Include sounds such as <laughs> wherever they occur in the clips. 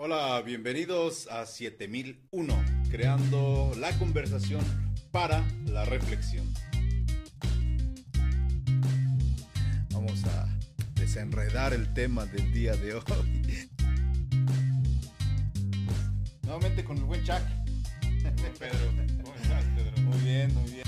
Hola, bienvenidos a 7001, creando la conversación para la reflexión. Vamos a desenredar el tema del día de hoy. Nuevamente con el buen Chuck. Pedro, ¿cómo estás, Pedro? Muy bien, muy bien.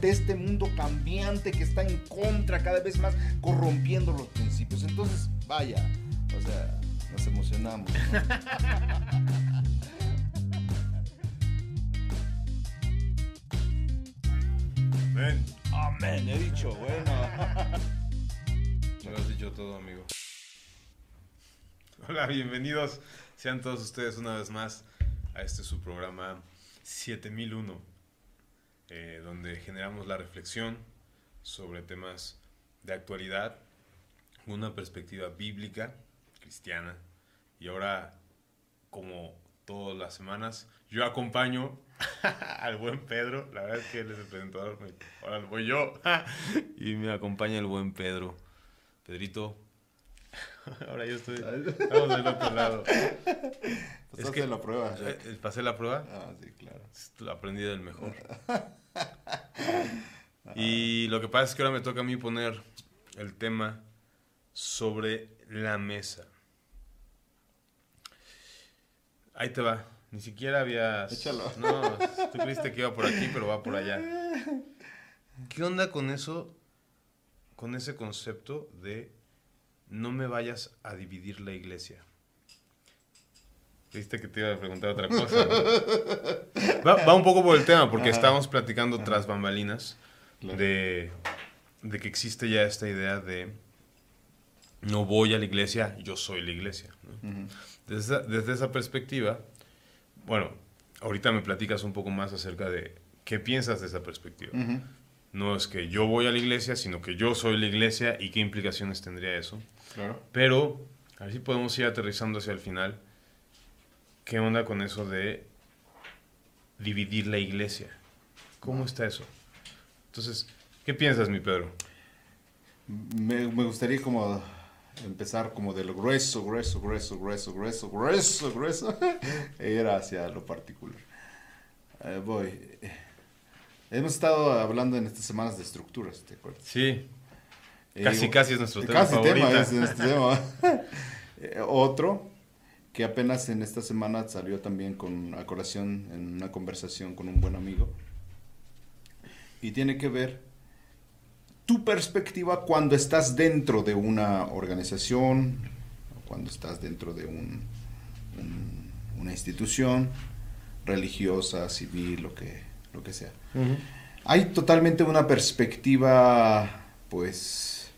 De este mundo cambiante que está en contra cada vez más, corrompiendo los principios. Entonces, vaya, o sea, nos emocionamos. ¿no? <laughs> Ven. Amén, he dicho, bueno. Me lo has dicho todo, amigo. Hola, bienvenidos sean todos ustedes una vez más a este su programa 7001, eh, donde generamos la reflexión sobre temas de actualidad, una perspectiva bíblica, cristiana, y ahora, como todas las semanas, yo acompaño <laughs> al buen Pedro, la verdad es que él es el presentador, ahora voy yo, <laughs> y me acompaña el buen Pedro. Pedrito, <laughs> ahora yo estoy, estamos del otro lado. Es que- la prueba. Eh, eh, Pasé la prueba, Ah, sí, claro. lo aprendí del mejor. Y lo que pasa es que ahora me toca a mí poner el tema sobre la mesa. Ahí te va. Ni siquiera habías... Échalo. No, tú creíste que iba por aquí, pero va por allá. ¿Qué onda con eso? Con ese concepto de no me vayas a dividir la iglesia. Viste que te iba a preguntar otra cosa. ¿no? Va, va un poco por el tema, porque Ajá. estábamos platicando tras bambalinas Claro. de, de que existe ya esta idea de no voy a la iglesia, yo soy la iglesia. Desde, esa- desde esa perspectiva, bueno, ahorita me platicas un poco más acerca de qué piensas de esa perspectiva. No es que yo voy a la iglesia, sino que yo soy la iglesia y qué implicaciones tendría eso. Claro. Pero, a ver si podemos ir aterrizando hacia el final. ¿Qué onda con eso de dividir la iglesia? ¿Cómo está eso? Entonces, ¿qué piensas, mi Pedro? Me, me gustaría como empezar como del grueso, grueso, grueso, grueso, grueso, grueso, grueso, <laughs> e ir hacia lo particular. Eh, voy. Hemos estado hablando en estas semanas de estructuras, ¿te acuerdas? Sí, Eh, casi, casi es nuestro tema Casi tema, es nuestro tema. <laughs> Eh, otro que apenas en esta semana salió también con a colación en una conversación con un buen amigo y tiene que ver tu perspectiva cuando estás dentro de una organización, cuando estás dentro de un, un- una institución religiosa, civil, lo que, lo que sea. Hay totalmente una perspectiva, pues,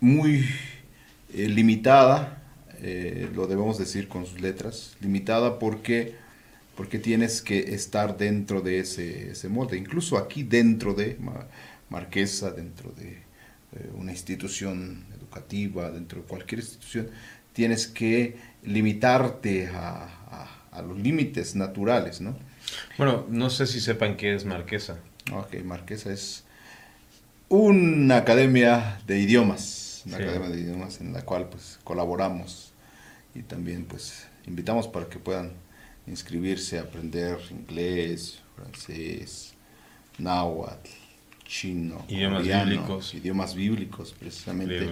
muy eh, limitada, eh, lo debemos decir con sus letras, limitada porque, porque tienes que estar dentro de ese, ese molde, incluso aquí dentro de Marquesa, dentro de eh, una institución educativa, dentro de cualquier institución, tienes que limitarte a, a- a los límites naturales, ¿no? Bueno, no sé si sepan qué es Marquesa. Ok, Marquesa es una academia de idiomas, una Sí. academia de idiomas en la cual pues colaboramos y también pues invitamos para que puedan inscribirse a aprender inglés, francés, náhuatl, chino, Idiomas coreano, bíblicos. idiomas bíblicos precisamente.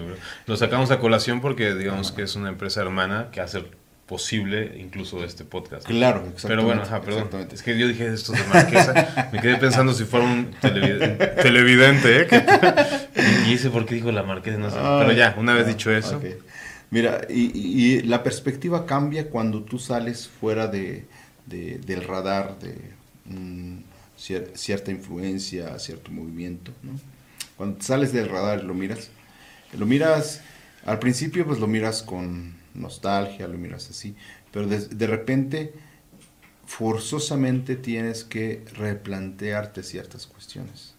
Lo sacamos a colación porque digamos que es una empresa hermana que hace posible incluso este podcast. Claro, exactamente. Pero bueno, ajá, perdón. Es que yo dije esto de Marquesa. me quedé pensando si fuera un televidente, televidente ¿eh? <laughs> Y ese por qué dijo la Marquesa, no sé. Pero ya, una vez Ah, dicho eso. Mira, y, la perspectiva cambia cuando tú sales fuera de, de- del radar de cier- cierta influencia, cierto movimiento, ¿no? Cuando sales del radar lo miras, lo miras, al principio pues lo miras con nostalgia, lo miras así, pero de, de repente forzosamente tienes que replantearte ciertas cuestiones,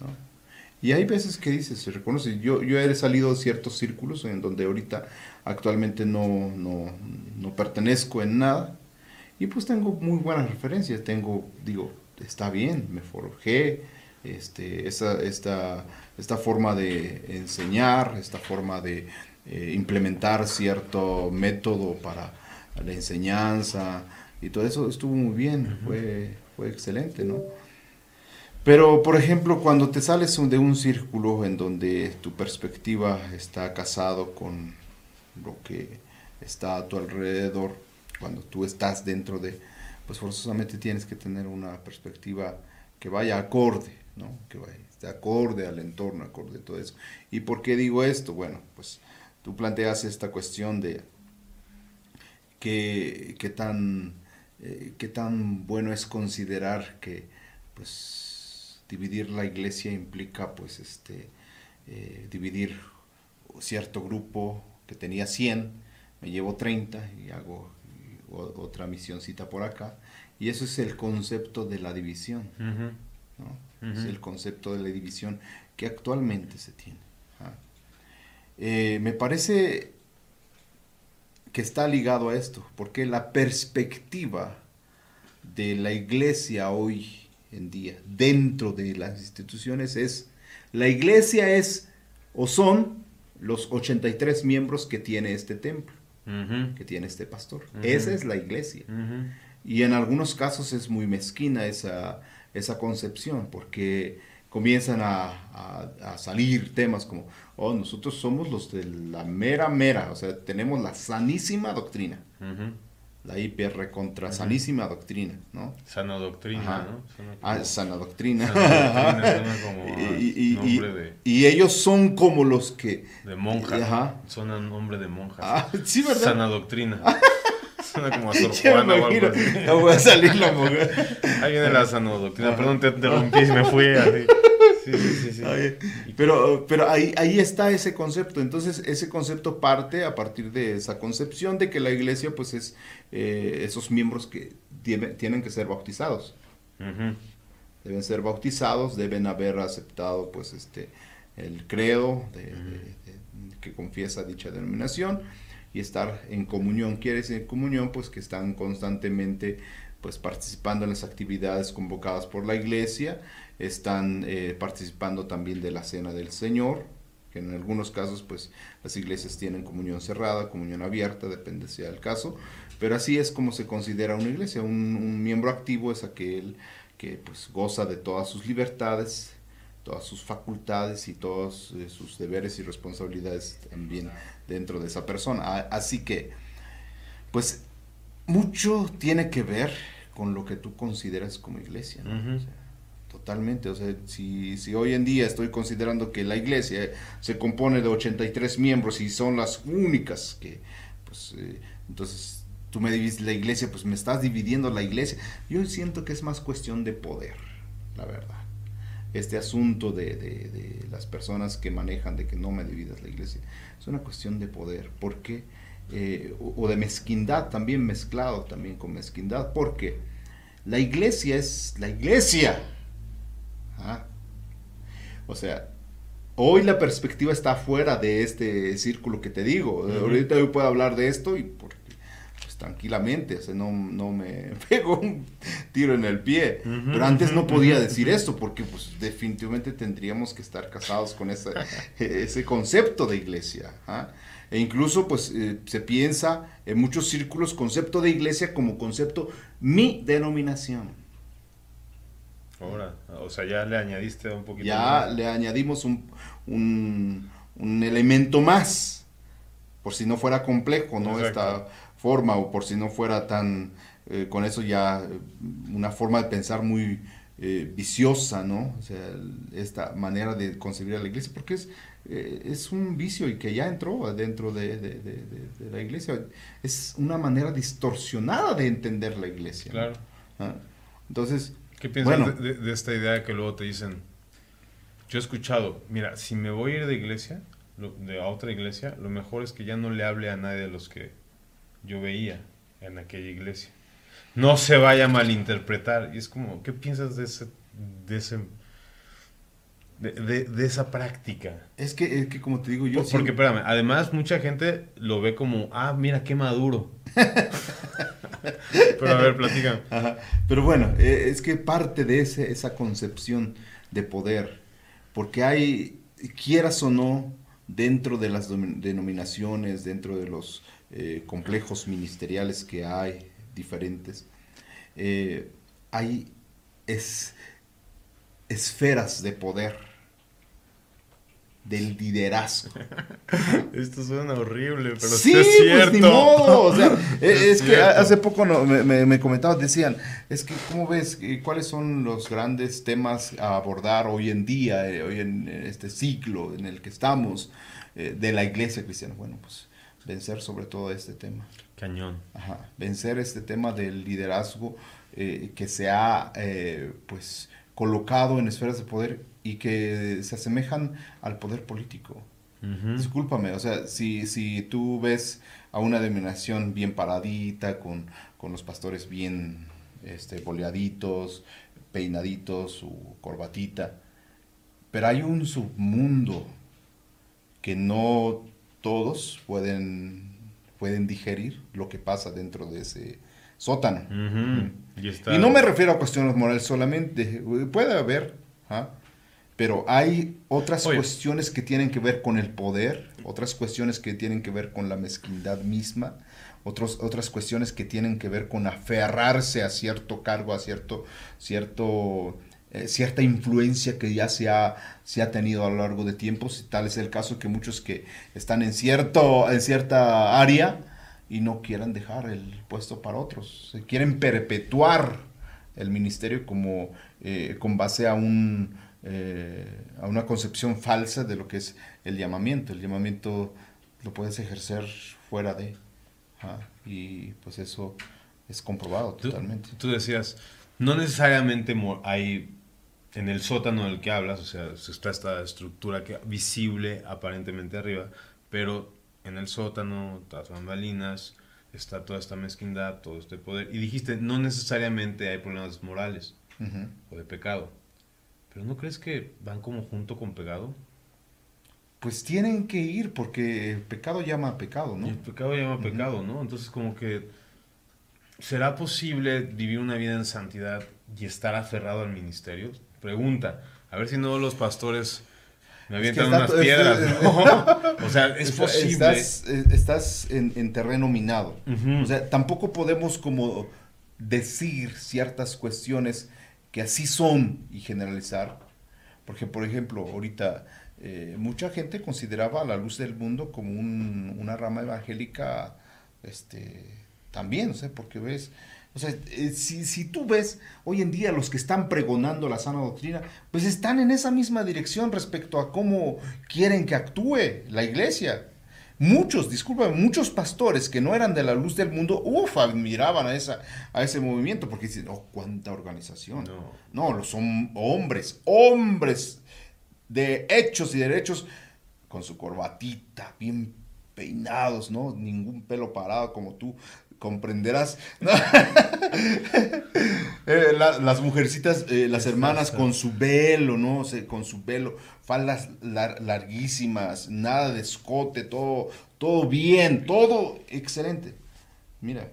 ¿no? Y hay veces que dices, se reconoce, yo, yo he salido de ciertos círculos en donde ahorita actualmente no, no, no pertenezco en nada, y pues tengo muy buenas referencias, tengo, digo, está bien, me forjé, este, esta, esta, esta forma de enseñar, esta forma de, eh, implementar cierto método para la enseñanza y todo eso estuvo muy bien, fue, fue excelente, ¿no? Pero, por ejemplo, cuando te sales de un círculo en donde tu perspectiva está casado con lo que está a tu alrededor, cuando tú estás dentro de, pues forzosamente tienes que tener una perspectiva que vaya acorde, ¿no? Que vaya esté acorde al entorno, acorde a todo eso. ¿Y por qué digo esto? Bueno, pues tú planteas esta cuestión de qué, qué tan, eh, qué tan bueno es considerar que, pues, dividir la iglesia implica pues este eh, dividir cierto grupo que tenía 100, me llevo 30 y hago otra misioncita por acá. Y eso es el concepto de la división. Es el concepto de la división que actualmente se tiene. ¿ah? Eh, me parece que está ligado a esto, porque la perspectiva de la iglesia hoy en día dentro de las instituciones es, la iglesia es o son los 83 miembros que tiene este templo, que tiene este pastor. Esa es la iglesia. Y en algunos casos es muy mezquina esa, esa concepción, porque comienzan a, a, salir temas como, oh, nosotros somos los de la mera mera, o sea, tenemos la sanísima doctrina la IPR contra sanísima doctrina, ¿no? Sana doctrina, ¿no? ah, sana doctrina. <laughs> y, ellos son como los que... De monja. Ajá. Son un nombre de monja. Ah, sí, ¿verdad? Sana doctrina. <laughs> Suena como a Sor <laughs> Juana o algo así. No voy a salir la mujer. Ahí viene la sana doctrina. Perdón, te interrumpí y me fui así. Pero, pero ahí, ahí está ese concepto. Entonces, ese concepto parte a partir de esa concepción de que la iglesia, pues, es eh, esos miembros que tienen que ser bautizados. Deben ser bautizados, deben haber aceptado, pues, este, el credo que confiesa dicha denominación y estar en comunión. Quiere decir en comunión, pues, que están constantemente pues participando en las actividades convocadas por la iglesia están eh, participando también de la cena del Señor, que en algunos casos pues las iglesias tienen comunión cerrada, comunión abierta, depende sea el caso, pero así es como se considera una iglesia, un, miembro activo es aquel que pues goza de todas sus libertades, todas sus facultades y todos eh, sus deberes y responsabilidades también dentro de esa persona. Así que, pues, mucho tiene que ver con lo que tú consideras como iglesia. Totalmente, o sea, si, si, hoy en día estoy considerando que la iglesia se compone de 83 miembros y son las únicas que, pues, eh, entonces tú me divides la iglesia, pues me estás dividiendo la iglesia. Yo siento que es más cuestión de poder, la verdad. Este asunto de, de, las personas que manejan de que no me dividas la iglesia, es una cuestión de poder, porque, eh, o, de mezquindad, también mezclado también con mezquindad, porque la iglesia es la iglesia o sea, hoy la perspectiva está fuera de este círculo que te digo. Ahorita yo puedo hablar de esto y porque, pues tranquilamente, o sea, no, no me <laughs> pego un tiro en el pie. Pero antes no podía decir esto porque pues definitivamente tendríamos que estar casados con ese, <laughs> ese concepto de iglesia. ¿ah? E incluso pues eh, se piensa en muchos círculos concepto de iglesia como concepto mi denominación. Ahora, o sea, ya le añadiste un poquito. Ya le añadimos un, un, elemento más, por si no fuera complejo, ¿no? Esta forma, o por si no fuera tan, eh, con eso ya, eh, una forma de pensar muy eh, viciosa, ¿no? O sea, esta manera de concebir a la iglesia, porque es, es un vicio y que ya entró dentro de, de, la iglesia. Es una manera distorsionada de entender la iglesia. Claro. ¿Ah? Entonces, ¿Qué piensas de, esta idea que luego te dicen? Yo he escuchado, mira, si me voy a ir de iglesia, de a otra iglesia, lo mejor es que ya no le hable a nadie de los que yo veía en aquella iglesia. No se vaya a malinterpretar. Y es como, ¿qué piensas de ese, de ese de, esa práctica. Es que, es que, como te digo yo... Porque, espérame, además mucha gente lo ve como, ah, mira qué maduro. <laughs> Pero a ver, platica. Pero bueno, eh, es que parte de ese, esa concepción de poder, porque hay, quieras o no, dentro de las denominaciones, dentro de los eh, complejos ministeriales que hay diferentes, eh, hay es, esferas de poder del liderazgo. <laughs> Esto suena horrible, pero sí, es cierto. Pues, ni modo. O sea, <laughs> es, que hace poco me, me, comentaban, decían, es que, ¿cómo ves? ¿Cuáles son los grandes temas a abordar hoy en día, eh, hoy en este ciclo en el que estamos eh, de la iglesia cristiana? Bueno, pues vencer sobre todo este tema. Cañón. Ajá, vencer este tema del liderazgo eh, que se ha, pues, colocado en esferas de poder y que se asemejan al poder político. Discúlpame, o sea, si, si tú ves a una denominación bien paradita, con, con los pastores bien este, boleaditos, peinaditos, su corbatita, pero hay un submundo que no todos pueden, pueden digerir lo que pasa dentro de ese sótano. y, no me refiero a cuestiones morales solamente, puede haber, ¿ah? Pero hay otras cuestiones que tienen que ver con el poder, otras cuestiones que tienen que ver con la mezquindad misma, otros, otras cuestiones que tienen que ver con aferrarse a cierto cargo, a cierto, cierto, eh, cierta influencia que ya se ha, se ha tenido a lo largo de tiempos. Tal es el caso que muchos que están en, cierto, en cierta área y no quieran dejar el puesto para otros, se quieren perpetuar el ministerio como eh, con base a un eh, a una concepción falsa de lo que es el llamamiento. El llamamiento lo puedes ejercer fuera de. y pues eso es comprobado totalmente. Tú decías, no necesariamente hay en el sótano del que hablas, o sea, está esta estructura que, visible aparentemente arriba, pero en el sótano, las bambalinas, está toda esta mezquindad, todo este poder. Y dijiste, no necesariamente hay problemas morales o de pecado. ¿Pero no crees que van como junto con pegado? Pues tienen que ir porque el pecado llama a pecado, ¿no? el pecado llama a pecado, ¿no? Entonces como que ¿será posible vivir una vida en santidad y estar aferrado al ministerio? Pregunta, a ver si no los pastores me avientan unas piedras, ¿no? <laughs> o sea, es posible. Estás, en, terreno minado. O sea, tampoco podemos como decir ciertas cuestiones que así son y generalizar. Porque, por ejemplo, ahorita eh, mucha gente consideraba la luz del mundo como una rama evangélica este, también, o sea, porque ves, o sea, eh, si, si, tú ves hoy en día los que están pregonando la sana doctrina, pues están en esa misma dirección respecto a cómo quieren que actúe la iglesia. Muchos, disculpa, muchos pastores que no eran de la luz del mundo, uff, admiraban a, esa, a ese movimiento porque dicen, oh, cuánta organización. No, no son hombres, hombres de hechos y derechos con su corbatita, bien peinados, ¿no? Ningún pelo parado como tú comprenderás. <laughs> Eh, las mujercitas, eh, las hermanas con su velo, ¿no? con su velo, faldas larguísimas, nada de escote, todo, todo bien, todo excelente. Mira.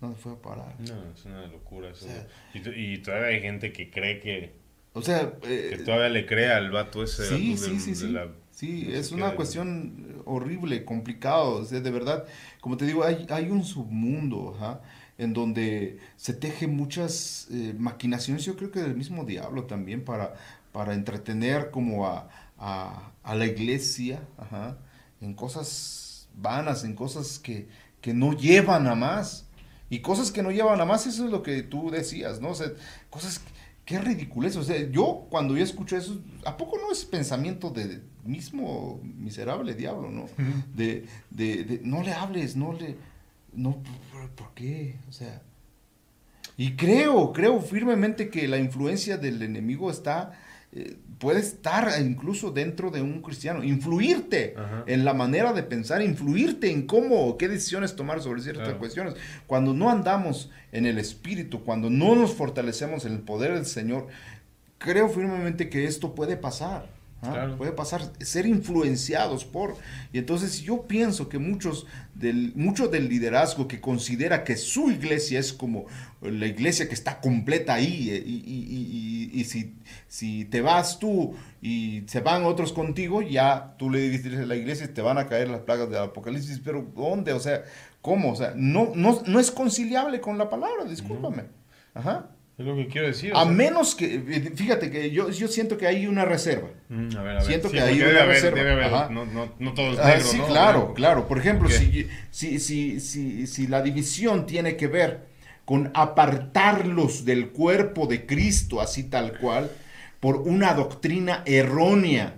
¿Dónde fue a parar? No, es una locura eso. y, todavía hay gente que cree que... O sea... que eh, todavía le cree al vato ese. Sí, sí, sí, sí. Es una cuestión horrible, complicado. de verdad, como te digo, hay, hay un submundo en donde se tejen muchas eh, maquinaciones, yo creo que del mismo diablo también, para, para entretener como a, la iglesia en cosas vanas, en cosas que, que no llevan a más. Y cosas que no llevan a más, eso es lo que tú decías, ¿no? O sea, cosas qué ridiculez. O sea, yo cuando yo escucho eso, ¿a poco no es pensamiento de mismo miserable diablo, no? de, de, de, no le hables, no le... No, ¿por, qué? O sea... Y creo, creo firmemente que la influencia del enemigo está eh, puede estar incluso dentro de un cristiano, influirte en la manera de pensar, influirte en cómo, qué decisiones tomar sobre ciertas cuestiones. Cuando no andamos en el Espíritu, cuando no nos fortalecemos en el poder del Señor, creo firmemente que esto puede pasar. ¿Ah? Puede pasar, ser influenciados por. Y entonces yo pienso que muchos del, mucho del liderazgo que considera que su iglesia es como la iglesia que está completa ahí, eh, y, si, si te vas tú y se van otros contigo, ya tú le dices a la iglesia te van a caer las plagas del Apocalipsis, pero ¿dónde? O sea, ¿cómo? O sea, no, no, no es conciliable con la palabra, discúlpame. Ajá. Es lo que quiero decir. A menos que, eh, fíjate que yo, yo siento que hay una reserva. Mm, a ver, a ver. Siento que hay una reserva. Debe haber, no, no, no, todo es ah, claro, claro. Por ejemplo, si, si, si, si, si la división tiene que ver con apartarlos del cuerpo de Cristo, así tal cual, por una doctrina errónea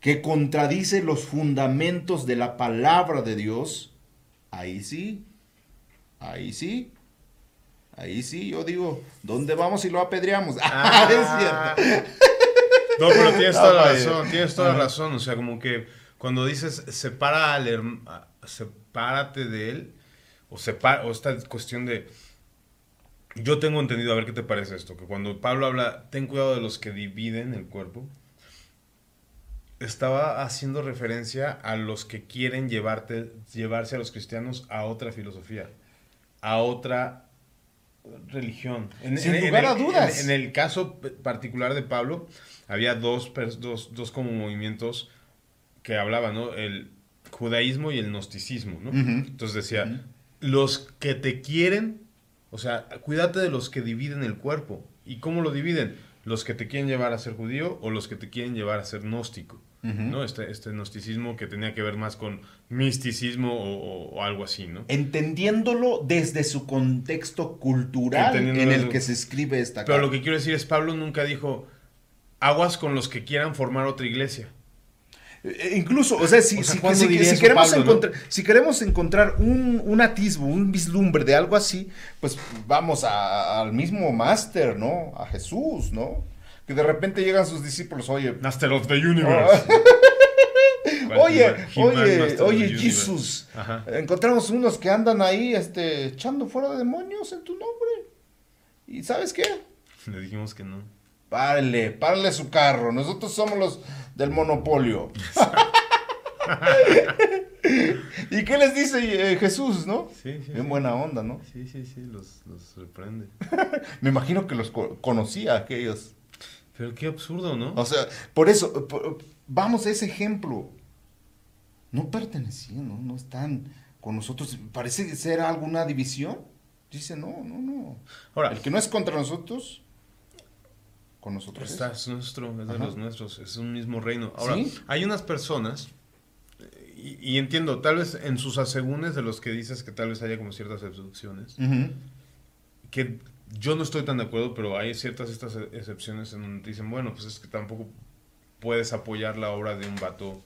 que contradice los fundamentos de la palabra de Dios, ahí sí, ahí sí, Ahí sí, yo digo, ¿dónde vamos y lo apedreamos? <laughs> Ah, es cierto. No, pero tienes toda la razón, tienes toda la razón. O sea, como que cuando dices separa al sepárate de él, o, separa, o esta cuestión de. Yo tengo entendido, a ver qué te parece esto, que cuando Pablo habla, ten cuidado de los que dividen el cuerpo, estaba haciendo referencia a los que quieren llevarte, llevarse a los cristianos a otra filosofía, a otra religión. En, Sin lugar a dudas. En, el caso particular de Pablo, había dos, dos, dos como movimientos que hablaban, ¿no? El judaísmo y el gnosticismo, ¿no? Entonces decía, los que te quieren, o sea, cuídate de los que dividen el cuerpo. ¿Y cómo lo dividen? Los que te quieren llevar a ser judío o los que te quieren llevar a ser gnóstico. ¿No? Este, este gnosticismo que tenía que ver más con misticismo o, algo así, ¿no? Entendiéndolo desde su contexto cultural en el que se escribe esta Pero lo que quiero decir es, Pablo nunca dijo, aguas con los que quieran formar otra iglesia. Eh, incluso, o sea, si, queremos, encontrar, si queremos encontrar un, un, atisbo, un vislumbre de algo así, pues vamos al mismo máster, ¿no? A Jesús, ¿no? Que de repente llegan sus discípulos, oye. Master of the Universe. <laughs> oye, oye, oye, Jesús. Encontramos unos que andan ahí este, echando fuera de demonios en tu nombre. ¿Y sabes qué? <laughs> Le dijimos que no. Párale, párale su carro. Nosotros somos los del monopolio. <laughs> ¿Y qué les dice eh, Jesús, no? Sí, sí. En buena onda, ¿no? Sí, sí, sí, los, los sorprende. Me imagino que los conocía aquellos pero qué absurdo, ¿no? O sea, por eso, vamos a ese ejemplo. No pertenecían, ¿no? No están con nosotros. Parece ser alguna división. Dice, no, no, no. Ahora, el que no es contra nosotros, con nosotros está, es. nuestro, es de los nuestros, es un mismo reino. Ahora, hay unas personas, y, entiendo, tal vez en sus asegúnes de los que dices que tal vez haya como ciertas excepciones, que yo no estoy tan de acuerdo, pero hay ciertas estas excepciones en donde dicen, bueno, pues es que tampoco puedes apoyar la obra de un vato.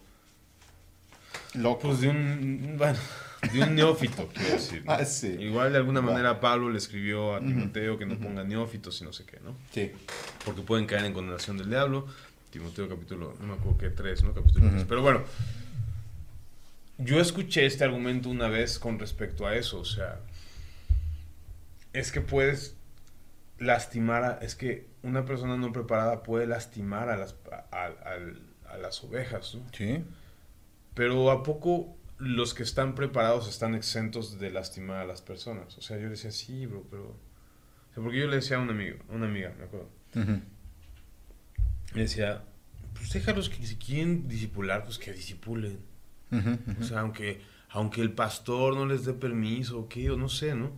Loco. Pues de un, bueno, de un neófito, <laughs> quiero decir. Ah, sí. Igual de alguna manera Pablo le escribió a Timoteo que no ponga neófitos y no sé qué, ¿no? Sí. Porque pueden caer en condenación del diablo. Timoteo capítulo, no me acuerdo qué, 3, ¿no? Capítulo 3. Pero bueno, yo escuché este argumento una vez con respecto a eso, o sea, es que puedes lastimar, a, es que una persona no preparada puede lastimar a las, a, las ovejas, ¿no? Sí. Pero ¿a poco los que están preparados están exentos de lastimar a las personas? O sea, yo decía, sí, bro, pero... porque yo le decía a un amigo, a una amiga, me acuerdo. Le decía, pues déjalos que si quieren disipular, pues que disipulen. O sea, aunque aunque el pastor no les dé permiso o qué, o no sé, ¿no?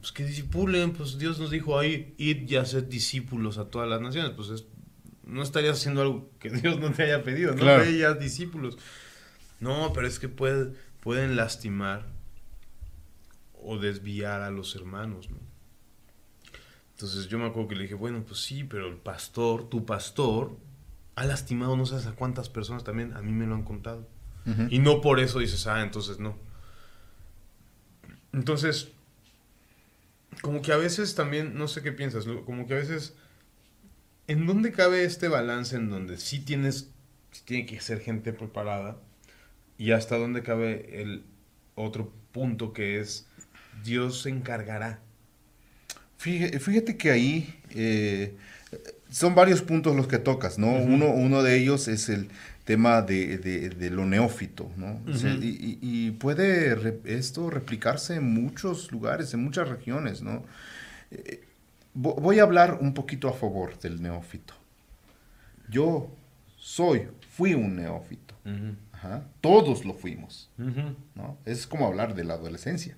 Pues que disipulen, pues Dios nos dijo ahí, id y hacer discípulos a todas las naciones, pues no estarías haciendo algo que <laughs> Dios no te haya pedido, no claro. discípulos. No, pero es que pueden lastimar o desviar a los hermanos, ¿no? Entonces yo me acuerdo que le dije, bueno, pues sí, pero el pastor, tu pastor, ha lastimado no sabes a cuántas personas también, a mí me lo han contado. Y no por eso dices, ah, entonces no. Entonces, como que a veces también, no sé qué piensas, como que a veces, ¿en dónde cabe este balance en donde sí tienes, sí tiene que ser gente preparada? Y hasta dónde cabe el otro punto que es, Dios se encargará. Fíjate, que ahí, eh, son varios puntos los que tocas, ¿no? uno, uno de ellos es el tema de, de, lo neófito, ¿no? y, y, puede esto replicarse en muchos lugares, en muchas regiones, ¿no? Eh, voy a hablar un poquito a favor del neófito. Yo soy, fui un neófito. Todos lo fuimos. ¿no? Es como hablar de la adolescencia.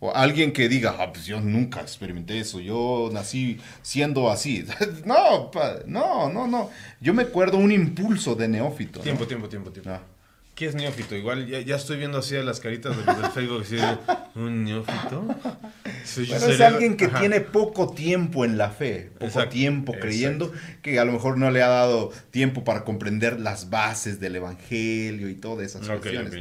O alguien que diga, ah, pues yo nunca experimenté eso, yo nací siendo así. <laughs> no, no, no, no. Yo me acuerdo un impulso de neófito. Tiempo, tiempo, tiempo, tiempo. Ah. ¿Qué es neófito? Igual ya, ya, estoy viendo así a las caritas del, del Facebook. ¿Un neófito? Es alguien que tiene poco tiempo en la fe, poco tiempo creyendo, que a lo mejor no le ha dado tiempo para comprender las bases del evangelio y todas esas cuestiones.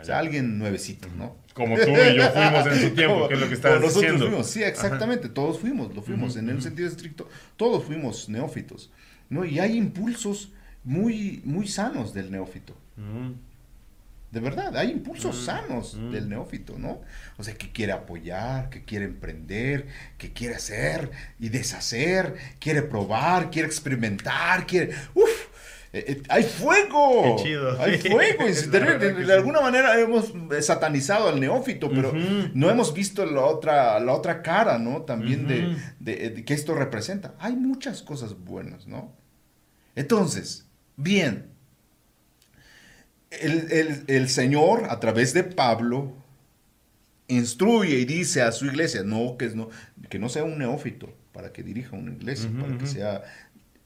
O sea, alguien nuevecito, ¿no? Como tú y yo fuimos en su <laughs> tiempo, que es lo que estabas nosotros diciendo. Fuimos, sí, exactamente, todos fuimos, lo fuimos, en el sentido estricto, todos fuimos neófitos, ¿no? Y hay impulsos muy, muy sanos del neófito. De verdad, hay impulsos mm, sanos mm. del neófito, ¿no? O sea, que quiere apoyar, que quiere emprender, que quiere hacer y deshacer, quiere probar, quiere experimentar, quiere... ¡Uf! Eh, eh, hay fuego. Qué chido. Hay <laughs> fuego. de, alguna manera hemos satanizado al neófito, pero no hemos visto la otra, la otra cara, ¿no? También de, de, que esto representa. Hay muchas cosas buenas, ¿no? Entonces, bien, el, Señor, a través de Pablo, instruye y dice a su iglesia, no que, no, que no sea un neófito para que dirija una iglesia, para que sea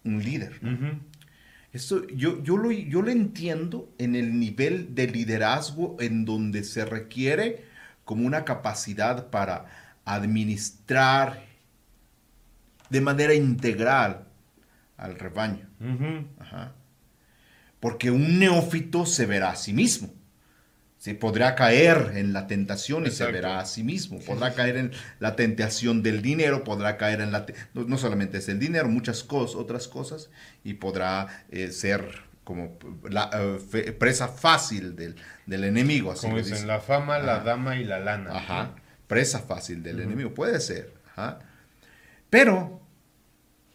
un líder. Esto, yo, yo, lo, yo lo entiendo en el nivel de liderazgo en donde se requiere como una capacidad para administrar de manera integral al rebaño. Ajá porque un neófito se verá a sí mismo. se Podrá caer en la tentación y se verá a sí mismo. Podrá caer en la tentación del dinero, podrá caer en la... No, solamente es el dinero, muchas cosas, otras cosas, y podrá eh, ser como la eh, presa fácil del, enemigo. Así como dicen, la fama, la dama y la lana. Ajá, presa fácil del enemigo, puede ser. Pero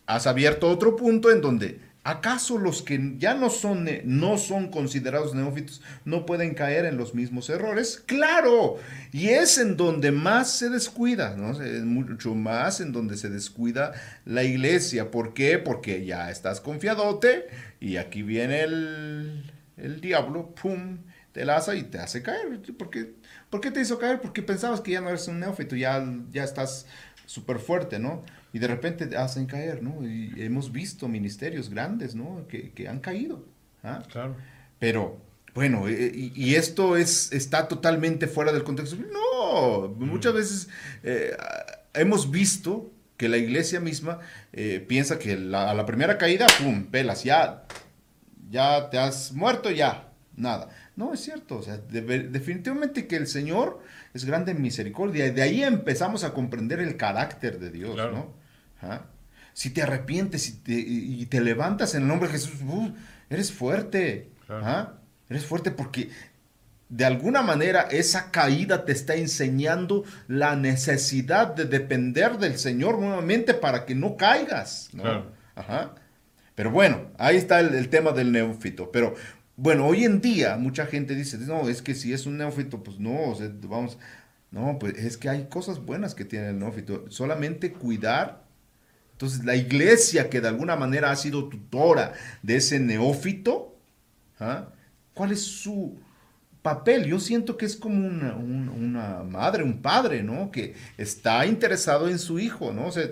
has abierto otro punto en donde ¿Acaso los que ya no son, no son considerados neófitos no pueden caer en los mismos errores? Claro, y es en donde más se descuida, ¿no? Es mucho más en donde se descuida la iglesia. ¿Por qué? Porque ya estás confiadote y aquí viene el, el diablo, ¡pum! te laza y te hace caer. ¿Por qué, ¿Por qué te hizo caer? Porque pensabas que ya no eres un neófito, ya, ya estás súper fuerte, ¿no? Y de repente hacen caer, ¿no? Y hemos visto ministerios grandes, ¿no? Que, que han caído. ¿ah? Claro. Pero, bueno, eh, y, esto es, está totalmente fuera del contexto. No, muchas mm. veces eh, hemos visto que la iglesia misma eh, piensa que a la primera caída, ¡pum!, pelas, ya, ya te has muerto, ya, nada. No, es cierto, o sea, definitivamente que el Señor es grande en misericordia. Y de ahí empezamos a comprender el carácter de Dios, ¿no? Si te arrepientes y te, levantas en el nombre de Jesús, uh, eres fuerte. Eres fuerte porque de alguna manera esa caída te está enseñando la necesidad de depender del Señor nuevamente para que no caigas. Pero bueno, ahí está el, tema del neófito. Pero bueno, hoy en día mucha gente dice, no, es que si es un neófito, pues no, vamos, no, pues es que hay cosas buenas que tiene el neófito. Solamente cuidar. Entonces, la iglesia que de alguna manera ha sido tutora de ese neófito, ¿ah? ¿cuál es su papel? Yo siento que es como una, madre, un padre, ¿no? Que está interesado en su hijo, ¿no? O sea,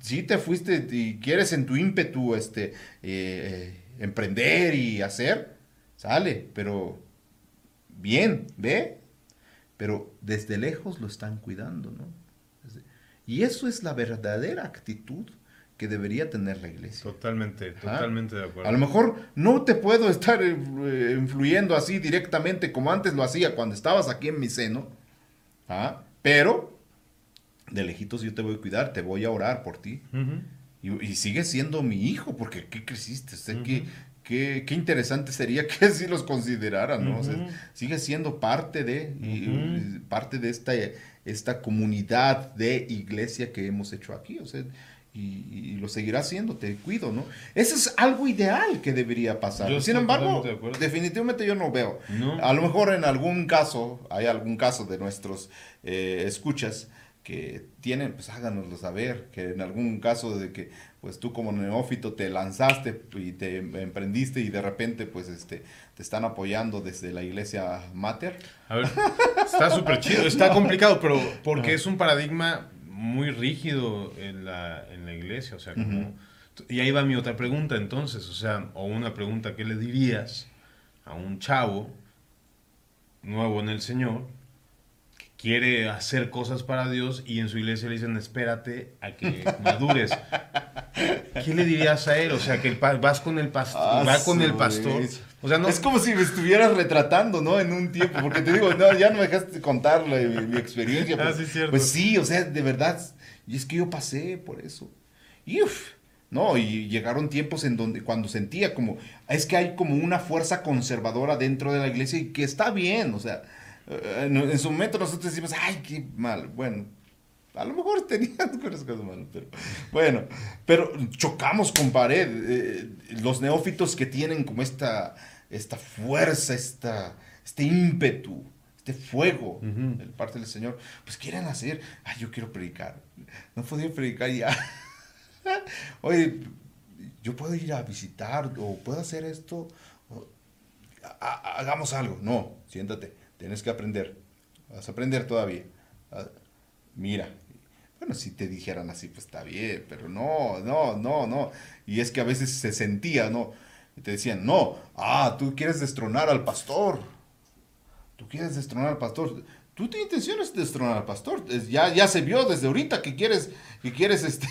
si te fuiste y quieres en tu ímpetu este, eh, eh, emprender y hacer, Sale, pero bien, ve, pero desde lejos lo están cuidando, ¿no? Y eso es la verdadera actitud que debería tener la iglesia. Totalmente, totalmente de acuerdo. A lo mejor no te puedo estar eh, influyendo así directamente como antes lo hacía cuando estabas aquí en mi seno, ¿ah? pero de lejitos yo te voy a cuidar, te voy a orar por ti. y, y, sigues siendo mi hijo, porque ¿qué creciste? Sé que Qué, interesante sería que <laughs> así los consideraran, ¿no? sigue siendo parte de, parte de esta, esta comunidad de iglesia que hemos hecho aquí, o sea, y, lo seguirá haciendo, te cuido, ¿no? Eso es algo ideal que debería pasar. Sin embargo, definitivamente yo no veo. A lo mejor en algún caso, hay algún caso de nuestros eh, escuchas que tienen, pues háganoslo saber, que en algún caso de que pues tú como neófito te lanzaste y te emprendiste y de repente pues este te están apoyando desde la iglesia mater. A ver, está súper chido, está complicado, pero porque es un paradigma muy rígido en la, en la iglesia, o sea, como... Y ahí va mi otra pregunta entonces, o sea, o una pregunta, ¿qué le dirías a un chavo nuevo en el Señor quiere hacer cosas para Dios y en su iglesia le dicen, espérate a que <laughs> madures? ¿Qué le dirías a él? O sea, que vas con el pastor, ah, va con el pastor. O sea, no... Es como si me estuvieras retratando, ¿no? En un tiempo, porque te digo, no, ya no me dejaste contar mi, experiencia. <laughs> Ah, pues, sí, cierto. pues sí, o sea, de verdad, y es que yo pasé por eso. Y uff, no, y llegaron tiempos en donde cuando sentía como, es que hay como una fuerza conservadora dentro de la iglesia y que está bien, o sea, eh, en, su momento nosotros decimos, ay, qué mal, bueno, a lo mejor tenían <laughs> cosas malas, pero bueno, pero chocamos con pared. Eh, los neófitos que tienen como esta, esta fuerza, esta, este ímpetu, este fuego de parte del Señor, pues quieren hacer, ay, yo quiero predicar. No puedo predicar ya. <laughs> Oye, yo puedo ir a visitar o puedo hacer esto. hagamos algo. No, siéntate, tienes que aprender. Vas a aprender todavía. Ah, mira, bueno, si te dijeran así, pues está bien, pero no, no, no, no. Y es que a veces se sentía, ¿no? Y te decían, no, ah, tú quieres destronar al pastor. Tú quieres destronar al pastor. Tú tienes intenciones de destronar al pastor. Ya, ya se vio desde ahorita que quieres, que quieres este.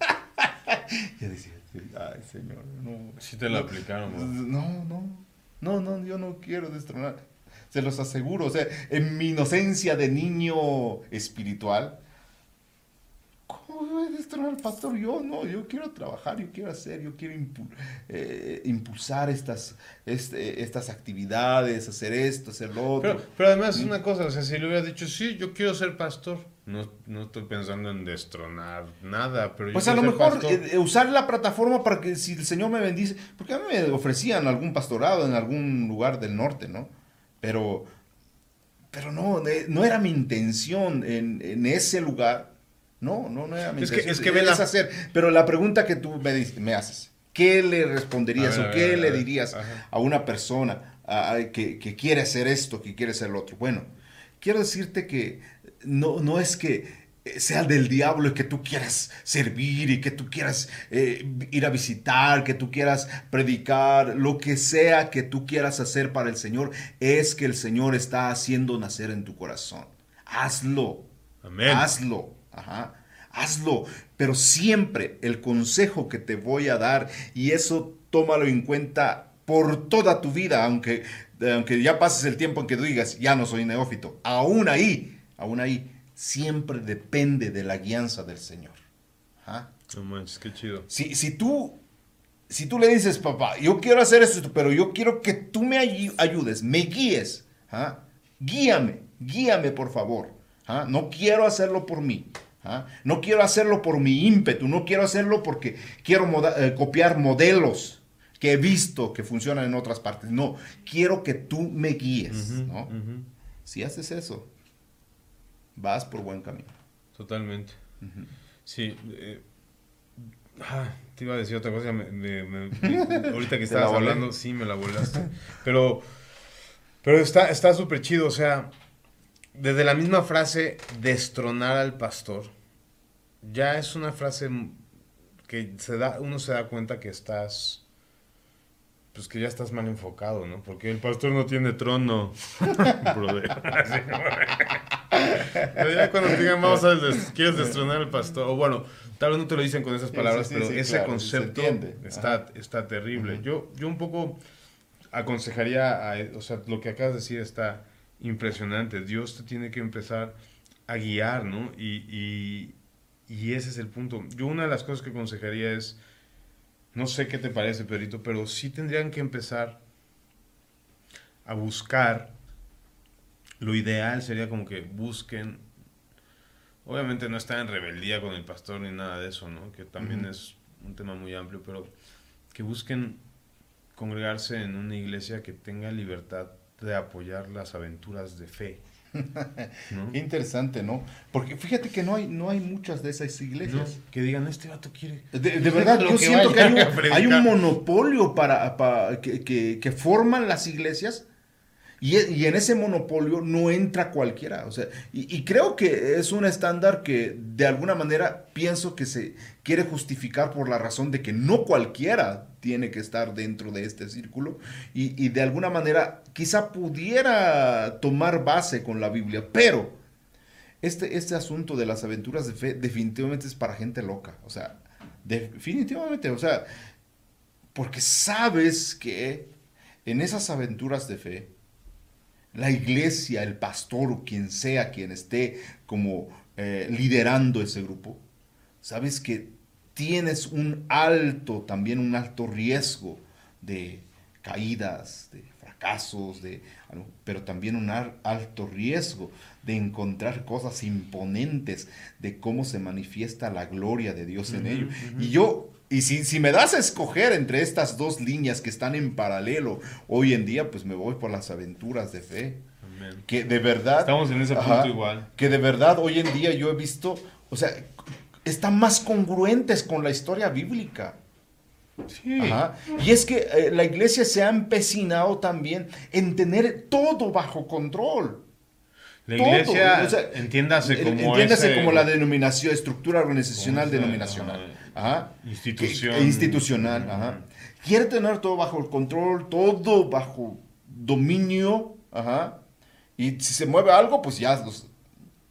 <laughs> ya decía, ay, señor, no. Sí te lo aplicaron, No, no, no, no, yo no quiero destronar. Se los aseguro, o sea, en mi inocencia de niño espiritual, ¿cómo destronar al pastor? Yo no, yo quiero trabajar, yo quiero hacer, yo quiero eh, impulsar estas, este, estas actividades, hacer esto, hacer lo otro. Pero, además es una cosa, o sea, si le hubiera dicho, sí, yo quiero ser pastor, no, no estoy pensando en destronar nada, pero Pues a lo mejor eh, eh, usar la plataforma para que si el Señor me bendice, porque a mí me ofrecían algún pastorado en algún lugar del norte, ¿no? Pero, pero no, no era mi intención en, en ese lugar no, no, no era mi es que, es que la... hacer. Pero la pregunta que tú me, me haces, ¿qué le responderías o qué le dirías a una persona que, que, quiere hacer esto, que quiere hacer lo otro? Bueno, quiero decirte que no, no es que sea del diablo y que tú quieras servir y que tú quieras eh, ir a visitar, que tú quieras predicar, lo que sea que tú quieras hacer para el Señor, es que el Señor está haciendo nacer en tu corazón. Hazlo. Amén. Hazlo. Ajá. Hazlo, pero siempre el consejo que te voy a dar, y eso tómalo en cuenta por toda tu vida, aunque, aunque ya pases el tiempo en que tú digas, ya no soy neófito, aún ahí, aún ahí, siempre depende de la guianza del Señor. ¿Ah? No qué chido. Si, si, tú, si tú le dices, papá, yo quiero hacer esto, pero yo quiero que tú me ayudes, me guíes, ¿ah? guíame, guíame por favor. ¿ah? No quiero hacerlo por mí. No quiero hacerlo por mi ímpetu, no quiero hacerlo porque quiero eh, copiar modelos que he visto que funcionan en otras partes. No, quiero que tú me guíes. Si haces eso, vas por buen camino. Totalmente. Sí. Eh, ah, te iba a decir otra cosa. <laughs> ahorita que estabas hablando, sí, me la volaste. Pero, pero está súper chido. O sea, desde la misma frase, destronar al pastor, ya es una frase que se da, uno se da cuenta que estás, pues que ya estás mal enfocado, ¿no? Porque el pastor no tiene trono, <laughs> brother. <laughs> pero <laughs> ya cuando te digan, vamos a des quieres destronar al pastor, o bueno, tal vez no te lo dicen con esas palabras, pero ese concepto está, está terrible. yo, yo un poco aconsejaría, a, o sea, lo que acabas de decir está impresionante. Dios te tiene que empezar a guiar, ¿no? Y, ese es el punto. Yo una de las cosas que aconsejaría es, no sé qué te parece, Pedrito, pero sí tendrían que empezar a buscar, lo ideal sería como que busquen obviamente no está en rebeldía con el pastor ni nada de eso, ¿no? Que también es un tema muy amplio, pero que busquen congregarse en una iglesia que tenga libertad de apoyar las aventuras de fe. <laughs> Interesante, ¿no? Porque fíjate que no hay, no hay muchas de esas iglesias. que digan, este vato quiere. De, <laughs> verdad, yo siento que hay un, monopolio para, que, que, forman las iglesias y, en ese monopolio no entra cualquiera. O sea, y, creo que es un estándar que de alguna manera pienso que se quiere justificar por la razón de que no cualquiera tiene que estar dentro de este círculo. Y, de alguna manera quizá pudiera tomar base con la Biblia. Pero este, este asunto de las aventuras de fe definitivamente es para gente loca. O sea, definitivamente. O sea, porque sabes que en esas aventuras de fe, la iglesia, el pastor o quien sea quien esté como eh, liderando ese grupo, sabes que tienes un alto, también un alto riesgo de caídas, de fracasos, de, pero también un alto riesgo de encontrar cosas imponentes de cómo se manifiesta la gloria de Dios en ello. Y yo y si, si, me das a escoger entre estas dos líneas que están en paralelo hoy en día, pues me voy por las aventuras de fe. Que de verdad... Estamos en ese punto igual. Que de verdad hoy en día yo he visto, o sea, están más congruentes con la historia bíblica. Sí. Y es que eh, la iglesia se ha empecinado también en tener todo bajo control. La iglesia, entiéndase como, entiéndase como la denominación, estructura organizacional denominacional. Ajá. Institución. institucional. Ajá. Quiere tener todo bajo el control, todo bajo dominio. Ajá. Y si se mueve algo, pues ya.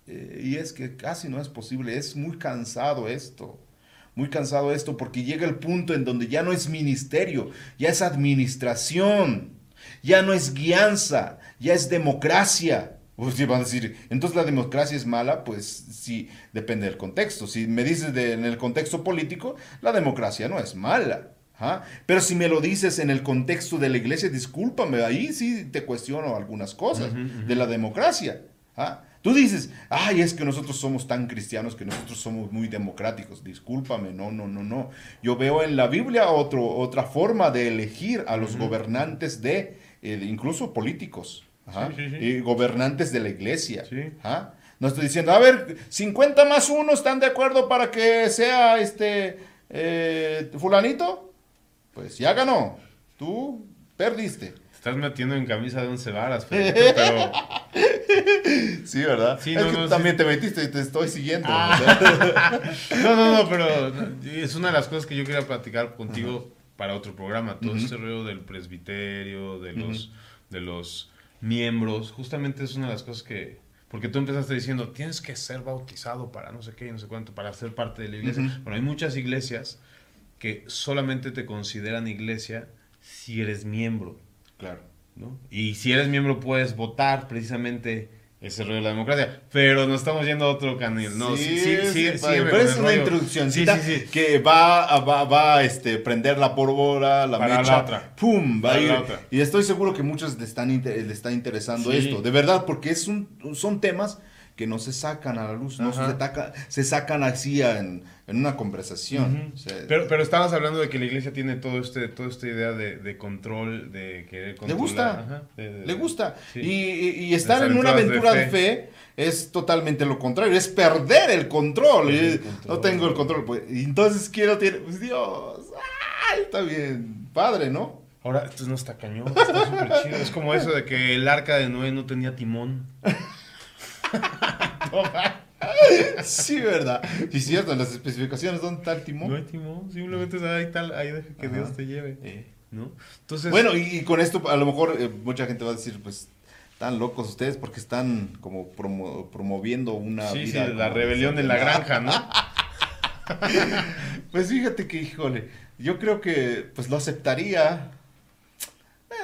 Eh, y es que casi no es posible. Es muy cansado esto. Muy cansado esto porque llega el punto en donde ya no es ministerio, ya es administración, ya no es guianza, ya es democracia. Pues van a decir, entonces la democracia es mala, pues sí, depende del contexto. Si me dices de, en el contexto político, la democracia no es mala. ¿ah? Pero si me lo dices en el contexto de la iglesia, discúlpame, ahí sí te cuestiono algunas cosas de la democracia. ¿ah? Tú dices, ay, es que nosotros somos tan cristianos que nosotros somos muy democráticos. Discúlpame, no, no, no, no. Yo veo en la Biblia otro, otra forma de elegir a los gobernantes de, eh, incluso políticos y gobernantes de la iglesia. No estoy diciendo, a ver, 50 más 1 están de acuerdo para que sea este eh, fulanito. Pues ya ganó. Tú perdiste. Estás metiendo en camisa de once varas, pero... <laughs> sí, ¿verdad? Sí, también te metiste y te estoy siguiendo. Ah. <laughs> no, no, no, pero es una de las cosas que yo quería platicar contigo para otro programa. Todo este rollo del presbiterio, de los, de los miembros, justamente es una de las cosas que... Porque tú empezaste diciendo, tienes que ser bautizado para no sé qué y no sé cuánto, para ser parte de la iglesia. Bueno, hay muchas iglesias que solamente te consideran iglesia si eres miembro. Claro. ¿no? Y si eres miembro puedes votar precisamente ese rollo de la democracia. Pero nos estamos yendo a otro canal. No, sí, sí, sí, sí, pero es una introducción que va a va, va, este, prender la pólvora, la Para mecha. La otra. ¡Pum! Va a ir. Y estoy seguro que muchos le están, le está interesando esto. De verdad, porque es un, son temas que no se sacan a la luz, no se, se sacan así en, una conversación. pero, pero estabas hablando de que la iglesia tiene todo este, toda esta idea de, control, de querer controlar. Le gusta, le gusta. Y, estar en una aventura de fe. es totalmente lo contrario, es perder el control. No tengo el control. Pues, entonces quiero tener, pues Dios, ay, está bien, padre, ¿no? Ahora, esto no está cañón, está súper chido. Es como eso de que el arca de Noé no tenía timón. <laughs> <laughs> sí, ¿verdad? Y es cierto, en las especificaciones, ¿dónde está el timón? No hay timón, simplemente ahí, tal, ahí deja que Dios te lleve. Eh. ¿no? Entonces, bueno, y, con esto a lo mejor eh, mucha gente va a decir, pues, están locos ustedes porque están como promoviendo una sí, vida. Sí, la rebelión en la granja, ¿no? <laughs> pues fíjate que, híjole, yo creo que pues lo aceptaría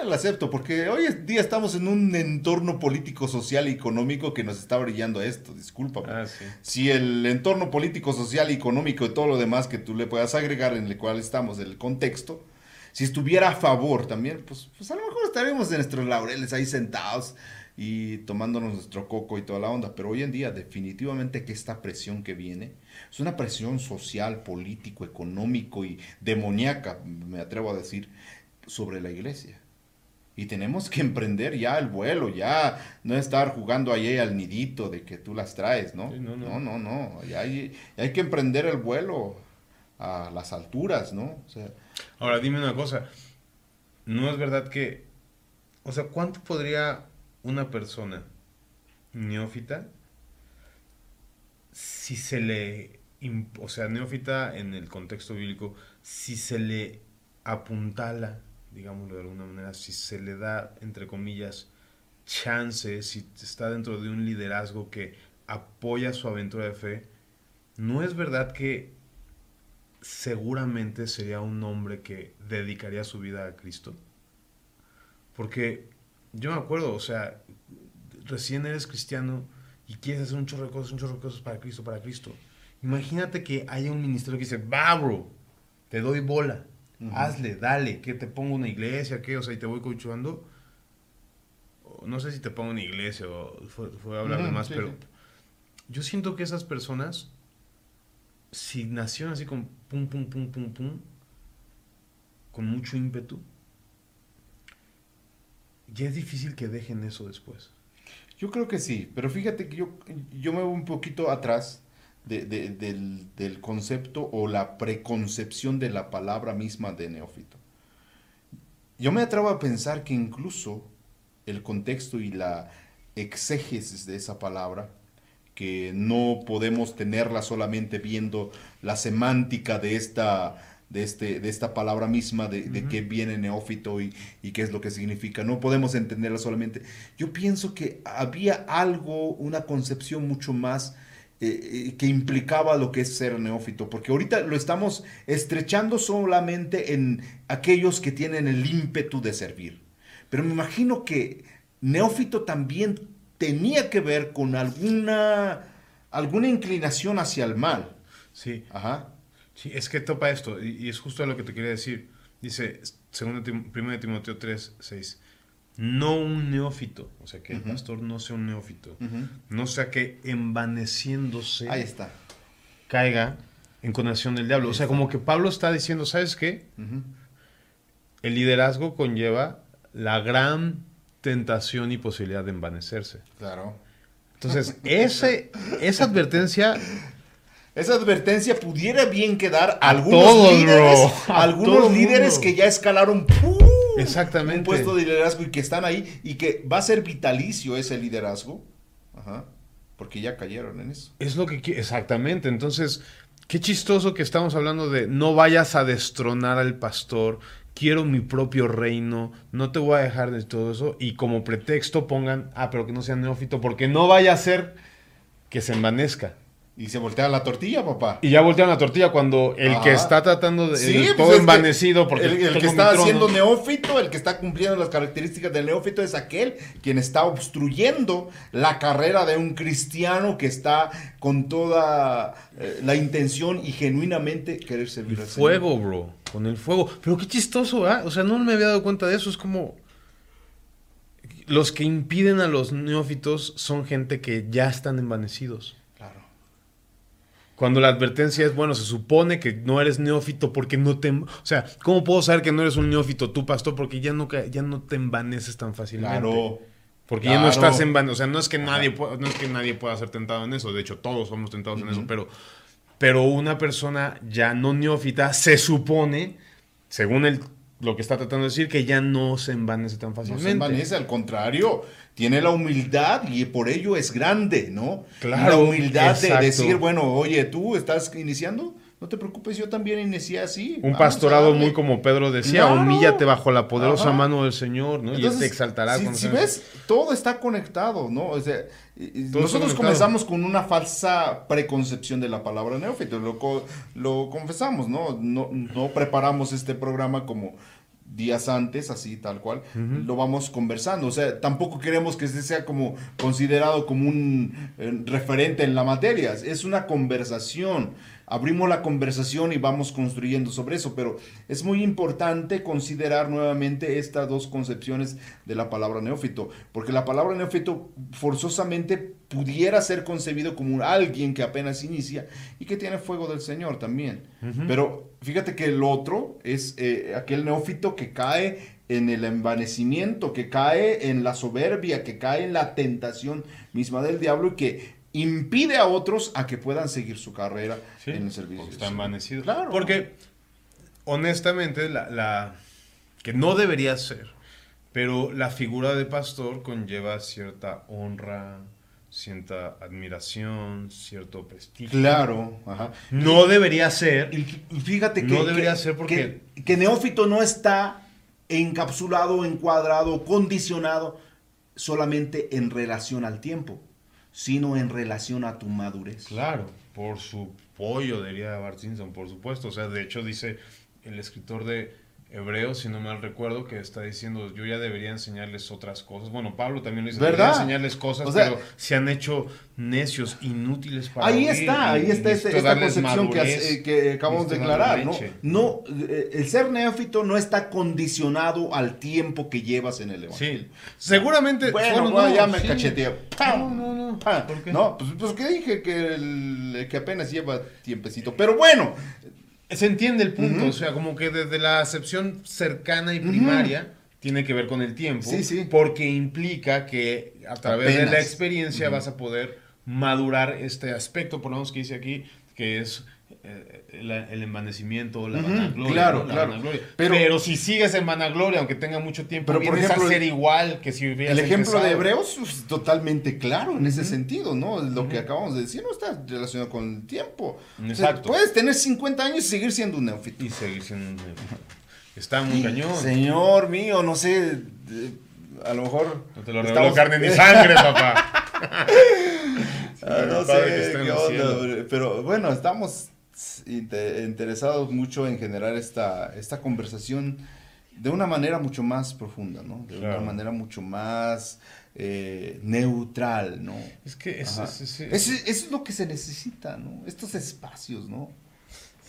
lo acepto, porque hoy en día estamos en un entorno político, social y económico que nos está brillando esto, discúlpame. Ah, si el entorno político, social y económico y todo lo demás que tú le puedas agregar en el cual estamos, el contexto, si estuviera a favor también, pues, pues a lo mejor estaríamos en nuestros laureles ahí sentados y tomándonos nuestro coco y toda la onda. Pero hoy en día definitivamente que esta presión que viene es una presión social, político, económico y demoníaca, me atrevo a decir, sobre la iglesia. Y tenemos que <laughs> emprender ya el vuelo, ya no estar jugando ahí al nidito de que tú las traes, ¿no? no, no, no, no, Ya hay, hay, que emprender el vuelo a las alturas, ¿no? Ahora dime una cosa, ¿no es verdad que, o sea, cuánto podría una persona neófita, si se le, o sea, neófita en el contexto bíblico, si se le apuntala digámoslo de alguna manera, si se le da, entre comillas, chance, si está dentro de un liderazgo que apoya su aventura de fe, ¿no es verdad que seguramente sería un hombre que dedicaría su vida a Cristo? Porque yo me acuerdo, o sea, recién eres cristiano y quieres hacer un chorro un chorro de cosas para Cristo, para Cristo. Imagínate que haya un ministerio que dice, va, bro, te doy bola hazle, dale, que te pongo una iglesia, que, o sea, y te voy coachando. No sé si te pongo una iglesia o fue, hablar de más, pero yo siento que esas personas, si nacieron así con pum, pum, pum, pum, pum, con mucho ímpetu, ya es difícil que dejen eso después. Yo creo que sí, pero fíjate que yo, yo me voy un poquito atrás del, concepto o la preconcepción de la palabra misma de neófito. Yo me atrevo a pensar que incluso el contexto y la exégesis de esa palabra, que no podemos tenerla solamente viendo la semántica de esta, de, este, de esta palabra misma, de, qué viene neófito y, y, qué es lo que significa. No podemos entenderla solamente. Yo pienso que había algo, una concepción mucho más eh, eh, que implicaba lo que es ser neófito, porque ahorita lo estamos estrechando solamente en aquellos que tienen el ímpetu de servir. Pero me imagino que neófito también tenía que ver con alguna, alguna inclinación hacia el mal. Sí. Ajá. Sí, es que topa esto, y, es justo lo que te quería decir. Dice, 1 Timoteo 3, 6 no un neófito, o sea, que el pastor no sea un neófito, no sea que envaneciéndose Ahí está. caiga en conexión del diablo. o sea, como que Pablo está diciendo, ¿sabes qué? El liderazgo conlleva la gran tentación y posibilidad de envanecerse. Claro. Entonces, ese, <laughs> esa advertencia esa advertencia pudiera bien quedar a algunos líderes, algunos líderes que ya escalaron Exactamente. un puesto de liderazgo y que están ahí y que va a ser vitalicio ese liderazgo. Ajá. Porque ya cayeron en eso. Es lo que exactamente. Entonces, qué chistoso que estamos hablando de no vayas a destronar al pastor, quiero mi propio reino, no te voy a dejar de todo eso y como pretexto pongan, ah, pero que no sea neófito porque no vaya a ser que se envanezca. Y se voltea la tortilla, papá. Y ya voltean la tortilla cuando el que está tratando de sí, todo pues envanecido porque el, que está haciendo neófito, el que está cumpliendo las características del neófito es aquel quien está obstruyendo la carrera de un cristiano que está con toda eh, la intención y genuinamente querer servir al fuego, bro, con el fuego. Pero qué chistoso, ¿ah? O sea, no me había dado cuenta de eso, es como los que impiden a los neófitos son gente que ya están envanecidos. Cuando la advertencia es, bueno, se supone que no eres neófito porque no te... O sea, ¿cómo puedo saber que no eres un neófito tú, pastor? Porque ya no, ya no te envaneces tan fácilmente. Claro. Porque ya no estás en... O sea, no es, que nadie no es que nadie pueda ser tentado en eso. De hecho, todos somos tentados en eso. Pero, pero una persona ya no neófita se supone, según el, lo que está tratando de decir, que ya no se envanece tan fácilmente. No se envanece, al contrario tiene la humildad y por ello es grande, ¿no? Claro. La humildad de decir, bueno, oye, tú estás iniciando, no te preocupes, yo también inicié así. Un pastorado muy como Pedro decía, humíllate bajo la poderosa mano del Señor, ¿no? y Él te exaltará. Si, si ves, todo está conectado, ¿no? O sea, nosotros comenzamos con una falsa preconcepción de la palabra neófito, lo, lo confesamos, ¿no? ¿no? No preparamos este programa como días antes, así tal cual, lo vamos conversando. O sea, tampoco queremos que este sea como considerado como un eh, referente en la materia. Es una conversación. Abrimos la conversación y vamos construyendo sobre eso, pero es muy importante considerar nuevamente estas dos concepciones de la palabra neófito, porque la palabra neófito forzosamente pudiera ser concebido como alguien que apenas inicia y que tiene fuego del Señor también. Pero fíjate que el otro es eh, aquel neófito que cae en el envanecimiento, que cae en la soberbia, que cae en la tentación misma del diablo y que impide a otros a que puedan seguir su carrera en el servicio. Está envanecido. Claro. Porque, honestamente, la, que no debería ser, pero la figura de pastor conlleva cierta honra, cierta admiración, cierto prestigio. Claro, No debería ser. Y fíjate que. No debería ser porque. que Neófito no está encapsulado, encuadrado, condicionado solamente en relación al tiempo, sino en relación a tu madurez. Claro, por su pollo, diría Bart Simpson, por supuesto. O sea, de hecho dice el escritor de hebreo, si no mal recuerdo, que está diciendo, yo ya debería enseñarles otras cosas. Bueno, Pablo también lo dice, debería enseñarles cosas, pero se han hecho necios, inútiles para Ahí está, ahí está este, esta concepción que, que, acabamos de declarar, ¿no? no eh, el ser neófito no está condicionado al tiempo que llevas en el evangelio. Sí, seguramente... Bueno, no, ya me cacheteé. No, no, no. ¿Por qué? No, pues, pues que dije que, el, que apenas lleva tiempecito. Pero bueno, se entiende el punto, o sea, como que desde la acepción cercana y primaria tiene que ver con el tiempo, sí, sí. porque implica que a través de la experiencia vas a poder madurar este aspecto, por lo menos que dice aquí, que es eh, el envanecimiento, la vanagloria. Claro, claro. Pero, si sigues en vanagloria, aunque tenga mucho tiempo, pero por ejemplo, a ser igual que si hubieras El ejemplo de Hebreos es totalmente claro en ese sentido, ¿no? Lo que acabamos de decir no está relacionado con el tiempo. Exacto. puedes tener 50 años y seguir siendo un neófito. Y seguir siendo un neófito. Está muy cañón. Señor mío, no sé, a lo mejor... No te lo reveló carne ni <laughs> sangre, papá. Ah, no sé, pero bueno, estamos interesados mucho en generar esta, esta conversación de una manera mucho más profunda, ¿no? De una manera mucho más eh, neutral, ¿no? Es que eso, es lo que se necesita, ¿no? Estos espacios, ¿no?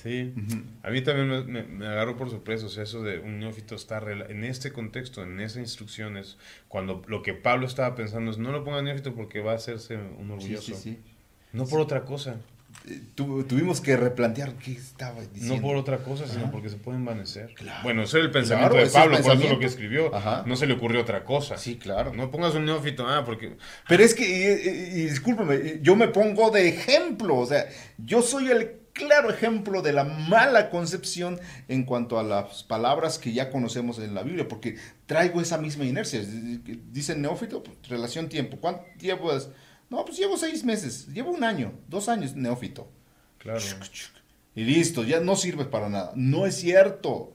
Sí, a mí también me, me, agarró por sorpresa, o sea, eso de un neófito estar en este contexto, en esas instrucciones, cuando lo que Pablo estaba pensando es no lo ponga neófito porque va a hacerse un orgulloso. No por otra cosa tuvimos que replantear qué estaba diciendo. No por otra cosa, sino porque se puede envanecer. Bueno, ese es el pensamiento de Pablo, por eso lo que escribió. No se le ocurrió otra cosa. Sí, claro. No pongas un neófito, ah, porque... Pero es que, y, discúlpame, yo me pongo de ejemplo, o sea, yo soy el claro ejemplo de la mala concepción en cuanto a las palabras que ya conocemos en la Biblia, porque traigo esa misma inercia. Dice neófito, pues, relación tiempo. ¿Cuánto tiempo es? No, pues llevo seis meses, llevo un año, dos años neófito. Claro. Y listo, ya no sirve para nada. No es cierto.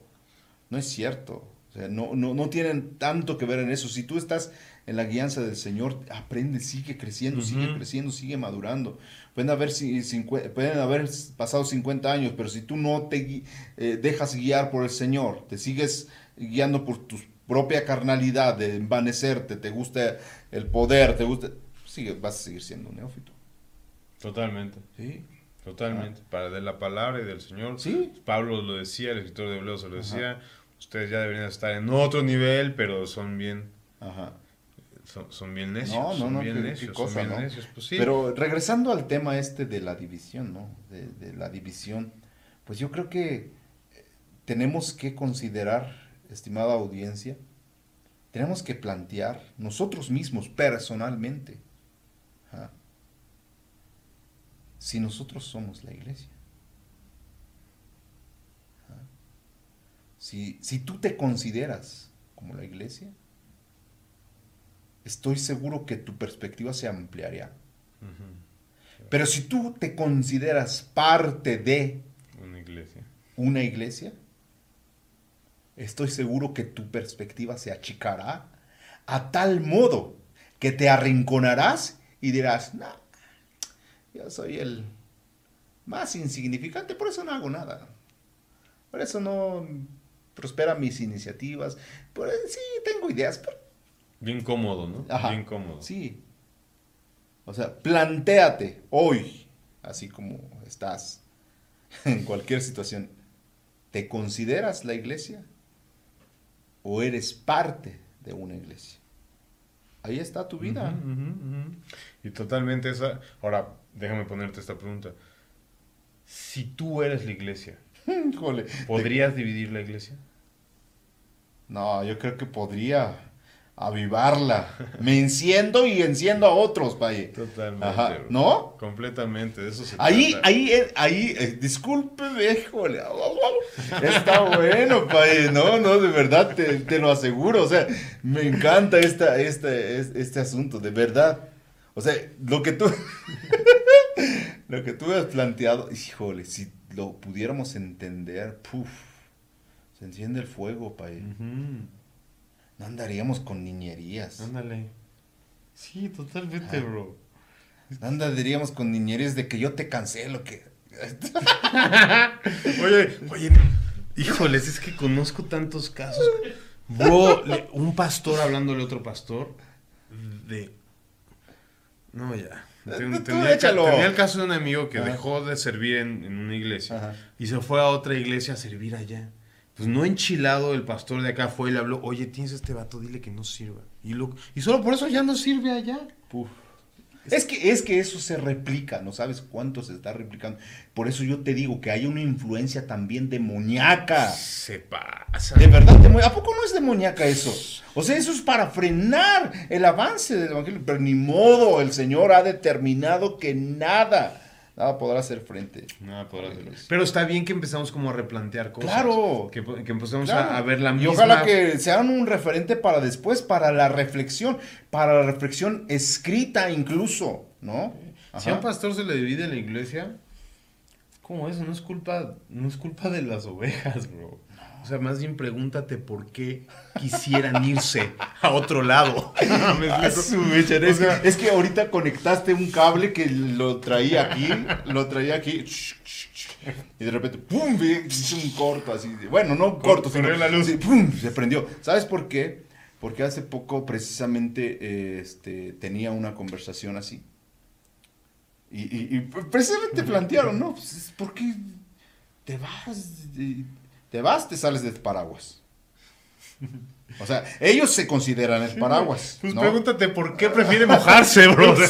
No es cierto. O sea, no, no, no tienen tanto que ver en eso. Si tú estás en la guianza del Señor, aprende, sigue creciendo, sigue creciendo, sigue madurando. Pueden haber, pueden haber pasado 50 años, pero si tú no te eh, dejas guiar por el Señor, te sigues guiando por tu propia carnalidad de envanecerte, te gusta el poder, te gusta sigue, vas a seguir siendo un neófito. Totalmente. Sí. Totalmente. Para de la palabra y del Señor. Sí. Pablo lo decía, el escritor de Hebreos lo decía. Ustedes ya deberían estar en otro nivel, pero son bien. Ajá. Son, bien necios. No, no, no, bien necios, cosa, ¿no? Pues pero regresando al tema este de la división, ¿no? De, de la división, pues yo creo que eh, tenemos que considerar, estimada audiencia, tenemos que plantear nosotros mismos personalmente, si nosotros somos la iglesia. Si, tú te consideras como la iglesia, estoy seguro que tu perspectiva se ampliaría. Pero si tú te consideras parte de una iglesia, una iglesia estoy seguro que tu perspectiva se achicará a tal modo que te arrinconarás y dirás, no, yo soy el más insignificante, por eso no hago nada. Por eso no prosperan mis iniciativas. Por, sí, tengo ideas, pero... Bien cómodo, ¿no? Bien cómodo. Sí. O sea, plantéate hoy, así como estás, <laughs> en cualquier situación, ¿te consideras la iglesia? ¿O eres parte de una iglesia? Ahí está tu vida. Y totalmente esa. Ahora, déjame ponerte esta pregunta. Si tú eres la iglesia. <laughs> ¿podrías dividir la iglesia? No, yo creo que podría avivarla. Me enciendo y enciendo a otros, vaya. Totalmente. Ajá. ¿No? Completamente, de eso se Ahí, trata. ahí, eh, ahí, eh, discúlpeme, híjole. Está bueno, paye. No, no, de verdad, te, te lo aseguro. O sea, me encanta esta, esta, es- este asunto, de verdad. O sea, lo que tú, <laughs> lo que tú has planteado, híjole, si lo pudiéramos entender, puf, se enciende el fuego. Ujú. No andaríamos con niñerías. Ándale. Sí, totalmente, bro. No andaríamos con niñerías de que yo te cancelo, que... <laughs> Oye, oye, híjoles, es que conozco tantos casos. Bro, un pastor hablándole a otro pastor de... No, ya. Ten- tenía, el tenía caso de un amigo que Ajá. dejó de servir en, en una iglesia Ajá. y se fue a otra iglesia a servir allá. Pues no enchilado, el pastor de acá fue y le habló, oye, tienes este vato, dile que no sirva. Y, lo, y solo por eso ya no sirve allá. Puf. Es que, es que eso se replica, no sabes cuánto se está replicando. Por eso yo te digo que hay una influencia también demoníaca. Se pasa. De verdad, ¿a poco no es demoníaca eso? O sea, eso es para frenar el avance del evangelio. Pero ni modo, el Señor ha determinado que nada, nada podrá hacer frente. Nada podrá a la hacer. iglesia. Pero está bien que empezamos como a replantear cosas. Claro. Que, que empezamos Claro. a, a ver la Y misma. ojalá que sean un referente para después, para la reflexión, para la reflexión escrita incluso, ¿no? Si a un pastor se le divide la iglesia, ¿cómo eso? No es culpa, no es culpa de las ovejas, bro. O sea, más bien pregúntate por qué quisieran irse a otro lado. <laughs> Es, que, es que ahorita conectaste un cable que lo traía aquí, lo traía aquí, y de repente, ¡pum! un corto así. de- bueno, no corto, sino, la luz. sí, ¡pum! Se prendió. ¿Sabes por qué? Porque hace poco precisamente eh, este, tenía una conversación así. Y, y- y precisamente plantearon, ¿no? Pues, es ¿Por qué te vas? Te vas, te sales del paraguas. O sea, ellos se consideran el paraguas. Pues ¿no? pregúntate por qué prefiere mojarse, bro. <laughs>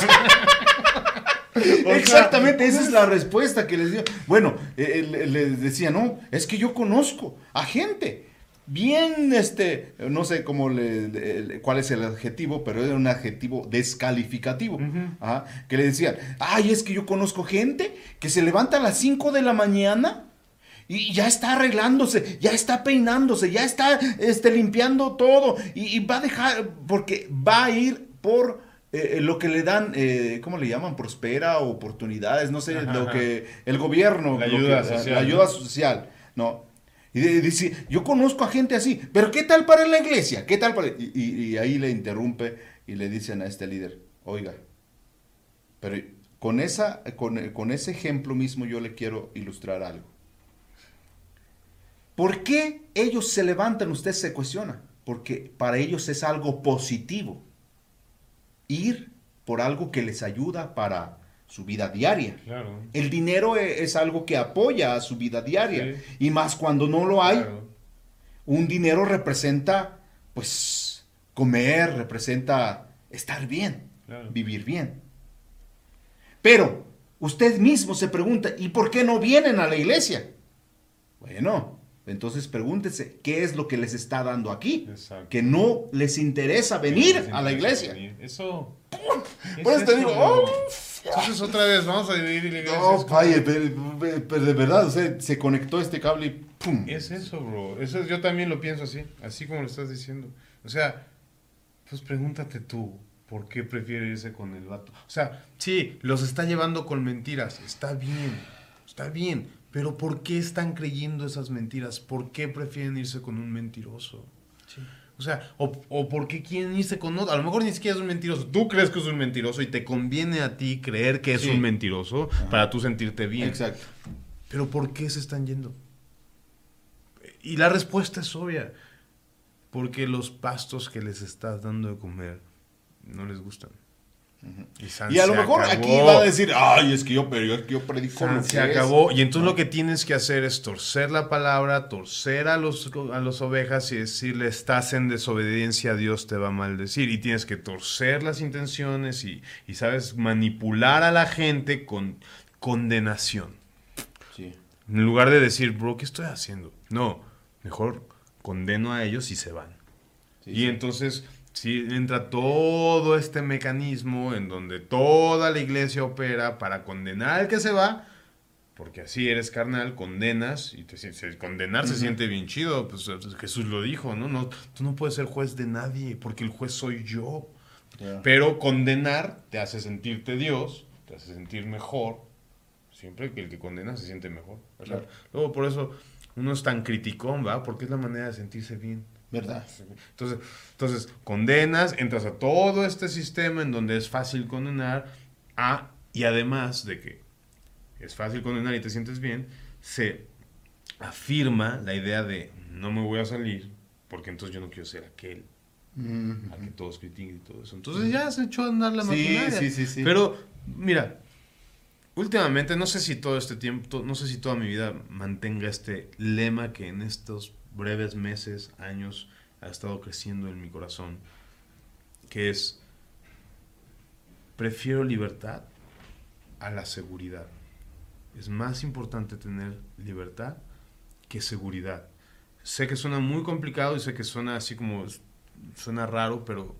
<laughs> Exactamente, esa es la respuesta que les dio. Bueno, eh, eh, les decía, no, es que yo conozco a gente bien, este, no sé cómo le, le- cuál es el adjetivo, pero era un adjetivo descalificativo, ajá, que le decían, ay, es que yo conozco gente que se levanta a las 5 de la mañana y ya está arreglándose, ya está peinándose, ya está este, limpiando todo y, y va a dejar, porque va a ir por eh, lo que le dan, eh, ¿cómo le llaman? Prospera, oportunidades, no sé, Ajá, lo ajá. que el gobierno, La ayuda que- social, la ayuda social, no. Y dice, yo conozco a gente así, pero ¿qué tal para la iglesia? ¿Qué tal para...? Y, y- y ahí le interrumpe y le dicen a este líder, oiga, pero con, esa, con, con ese ejemplo mismo yo le quiero ilustrar algo. ¿Por qué ellos se levantan? Usted se cuestiona. Porque para ellos es algo positivo. Ir por algo que les ayuda para su vida diaria. Claro. El dinero e- es algo que apoya a su vida diaria. Sí. Y más cuando no lo hay, Claro. un dinero representa, pues, comer, representa estar bien, Claro. vivir bien. Pero usted mismo se pregunta, ¿y por qué no vienen a la iglesia? Bueno, entonces pregúntese, ¿qué es lo que les está dando aquí? Exacto. Que no les interesa venir a la iglesia. Eso. Por eso te digo, oh, Entonces otra vez, vamos a dividir la iglesia. no, Es vaya, pero, de verdad, o sea, se conectó este cable y ¡pum! Es eso, bro. Eso es- yo también lo pienso así, así como lo estás diciendo. O sea, pues pregúntate tú, ¿por qué prefiere irse con el vato? O sea, sí, los está llevando con mentiras, está bien, está bien, pero ¿por qué están creyendo esas mentiras? ¿Por qué prefieren irse con un mentiroso? O sea, o, o por qué quieren irse con otro. A lo mejor ni siquiera es un mentiroso. Tú crees que es un mentiroso y te conviene a ti creer que es Sí. un mentiroso para tú sentirte bien. Exacto. Pero ¿por qué se están yendo? Y la respuesta es obvia. Porque los pastos que les estás dando de comer no les gustan. Y, a lo mejor aquí va a decir, ay, es que yo, pero predico Se acabó. Y entonces lo que tienes que hacer es torcer la palabra, torcer a los a las ovejas y decirle, estás en desobediencia, Dios te va a maldecir. Y tienes que torcer las intenciones y, y sabes, manipular a la gente con condenación. Sí. En lugar de decir, bro, ¿qué estoy haciendo? No, mejor condeno a ellos y se van. y entonces Sí, entra todo este mecanismo en donde toda la iglesia opera para condenar al que se va, porque así eres carnal, condenas, y te, condenar se siente bien chido, pues Jesús lo dijo, ¿no? no tú no puedes ser juez de nadie, porque el juez soy yo. Pero condenar te hace sentirte Dios, te hace sentir mejor, siempre que el que condena se siente mejor. Luego por eso uno es tan criticón, ¿va? Porque es la manera de sentirse bien. ¿Verdad? Entonces, entonces, condenas, entras a todo este sistema en donde es fácil condenar, a, y además de que es fácil condenar y te sientes bien, se afirma la idea de no me voy a salir porque entonces yo no quiero ser aquel a que todos critiquen y todo eso. Entonces ya se echó a andar la sí, Sí, sí, sí. Pero, mira, últimamente, no sé si todo este tiempo, no sé si toda mi vida mantenga este lema que en estos breves meses, años, ha estado creciendo en mi corazón, que es, prefiero libertad a la seguridad. Es más importante tener libertad que seguridad. Sé que suena muy complicado y sé que suena así como, suena raro, pero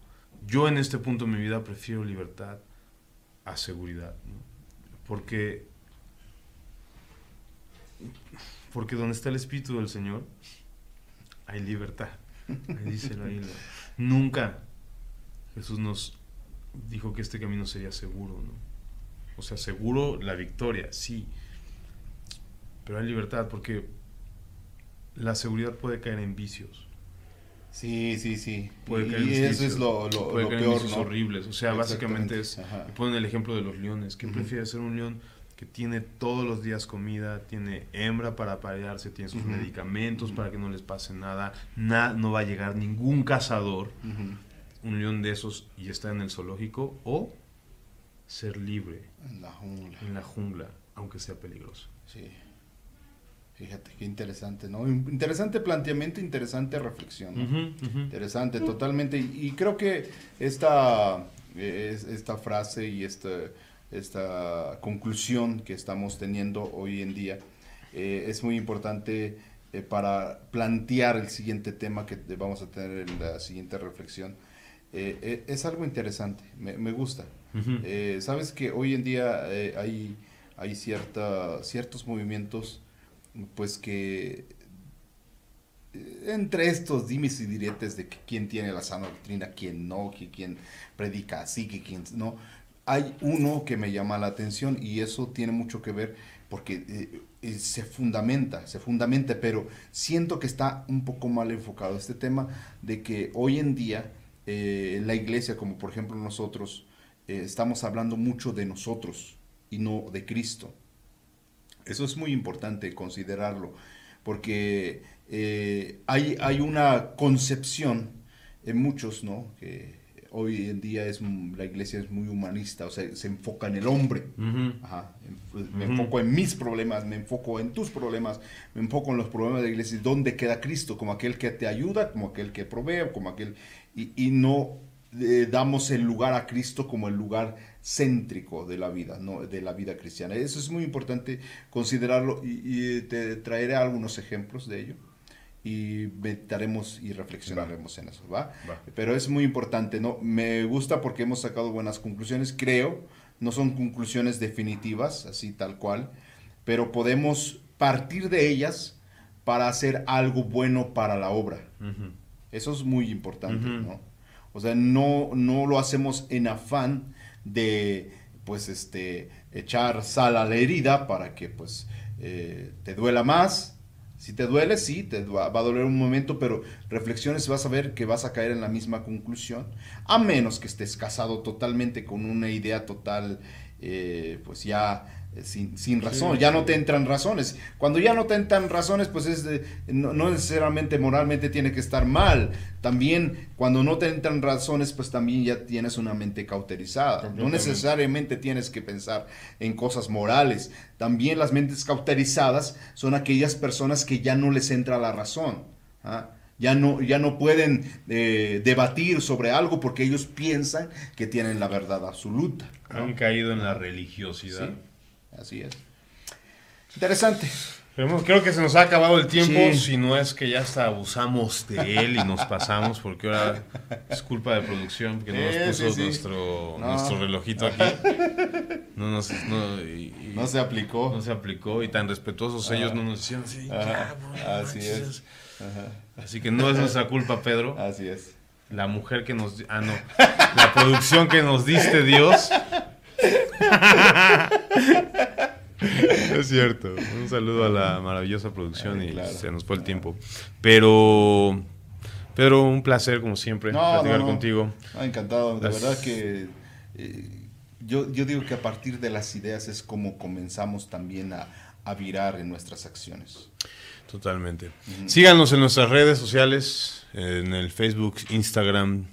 yo en este punto de mi vida prefiero libertad a seguridad. Porque, porque donde está el Espíritu del Señor, hay libertad. Ahí dice la Nunca Jesús nos dijo que este camino sería seguro, ¿no? O sea, seguro la victoria, sí. Pero hay libertad porque la seguridad puede caer en vicios. Sí, sí, sí. Puede caer y eso es lo, lo, puede caer peor, en horribles. O sea, básicamente es... Ponen el ejemplo de los leones. ¿Quién prefiere ser un león que tiene todos los días comida, tiene hembra para aparearse, tiene sus medicamentos para que no les pase nada, no va a llegar ningún cazador, un león de esos y está en el zoológico, o ser libre en la jungla, en la jungla aunque sea peligroso. Sí. Fíjate, qué interesante, ¿no? Interesante planteamiento, interesante reflexión. Interesante, totalmente. Y, creo que esta, eh, esta frase y este esta conclusión que estamos teniendo hoy en día. Eh, es muy importante eh, para plantear el siguiente tema que vamos a tener en la siguiente reflexión. Eh, es algo interesante, me, gusta. Sabes que hoy en día hay, hay cierta, ciertos movimientos pues que entre estos dimes y diretes de que quién tiene la sana doctrina, quién no, que quién predica así, que quién no, hay uno que me llama la atención y eso tiene mucho que ver porque eh, eh, se fundamenta, se fundamenta, pero siento que está un poco mal enfocado este tema de que hoy en día eh, la iglesia, como por ejemplo nosotros, estamos hablando mucho de nosotros y no de Cristo. Eso es muy importante considerarlo, porque hay, hay una concepción en muchos, ¿no? Que, hoy en día es la iglesia es muy humanista, o sea, se enfoca en el hombre. Pues, me enfoco en mis problemas, me enfoco en tus problemas, me enfoco en los problemas de la iglesia. ¿Dónde queda Cristo? Como aquel que te ayuda, como aquel que provee, como aquel... Y, no eh, damos el lugar a Cristo como el lugar céntrico de la vida, ¿no? de la vida cristiana. Eso es muy importante considerarlo y te traeré algunos ejemplos de ello y meditaremos y reflexionaremos en eso, ¿va? Pero es muy importante, ¿no? Me gusta porque hemos sacado buenas conclusiones, creo, no son conclusiones definitivas, así tal cual, pero podemos partir de ellas para hacer algo bueno para la obra. Eso es muy importante, ¿no? O sea, no, no lo hacemos en afán de, pues, este, echar sal a la herida para que, pues, eh, te duela más, si te duele, sí, te va, a doler un momento, pero reflexiones vas a ver que vas a caer en la misma conclusión, a menos que estés casado totalmente con una idea total, eh, pues ya sin, sin razón, ya no te entran razones. Cuando ya no te entran razones, pues es no, no, necesariamente moralmente tiene que estar mal. También cuando no te entran razones, pues también ya tienes una mente cauterizada. No necesariamente tienes que pensar en cosas morales. También las mentes cauterizadas son aquellas personas que ya no les entra la razón. ¿ah? Ya no, ya no pueden eh, debatir sobre algo porque ellos piensan que tienen la verdad absoluta. Han caído en la religiosidad. Así es. Interesante. Creo que se nos ha acabado el tiempo, si no es que ya hasta abusamos de él y nos pasamos, porque ahora es culpa de producción, que no nos puso Nuestro, nuestro relojito aquí. No, nos, no, se aplicó. No se aplicó y tan respetuosos ellos no nos decían así. así es. Así que no es nuestra culpa, Pedro. Así es. La mujer que nos... Ah, no. La producción que nos diste, Dios. <laughs> es cierto. Un saludo a la maravillosa producción y se nos fue el tiempo. Pero, Pedro, un placer como siempre platicar contigo. Ah, encantado. De verdad que eh, yo, yo digo que a partir de las ideas es como comenzamos también a, a virar en nuestras acciones. Totalmente. Síganos en nuestras redes sociales, en el Facebook, Instagram,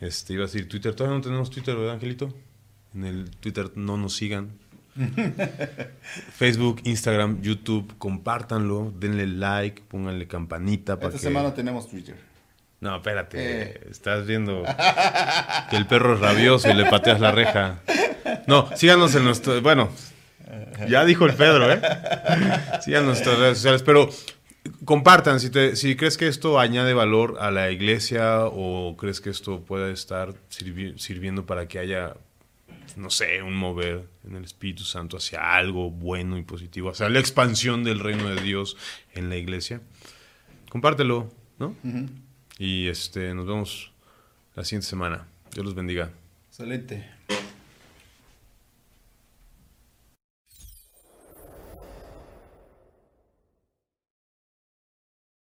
este, iba a decir Twitter. Todavía no tenemos Twitter, ¿verdad, Angelito? En el Twitter no nos sigan. <laughs> Facebook, Instagram, YouTube, compártanlo, denle like, pónganle campanita. Para Esta semana tenemos Twitter. No, espérate, eh. estás viendo que el perro es rabioso y le pateas la reja. No, síganos en nuestro, bueno, ya dijo el Pedro, ¿eh? Síganos en nuestras redes sociales, pero compartan si, si crees que esto añade valor a la iglesia o crees que esto puede estar sirviendo para que haya, no sé, un mover en el Espíritu Santo hacia algo bueno y positivo, hacia la expansión del reino de Dios en la iglesia. Compártelo, ¿no? Y este, nos vemos la siguiente semana. Dios los bendiga. Excelente.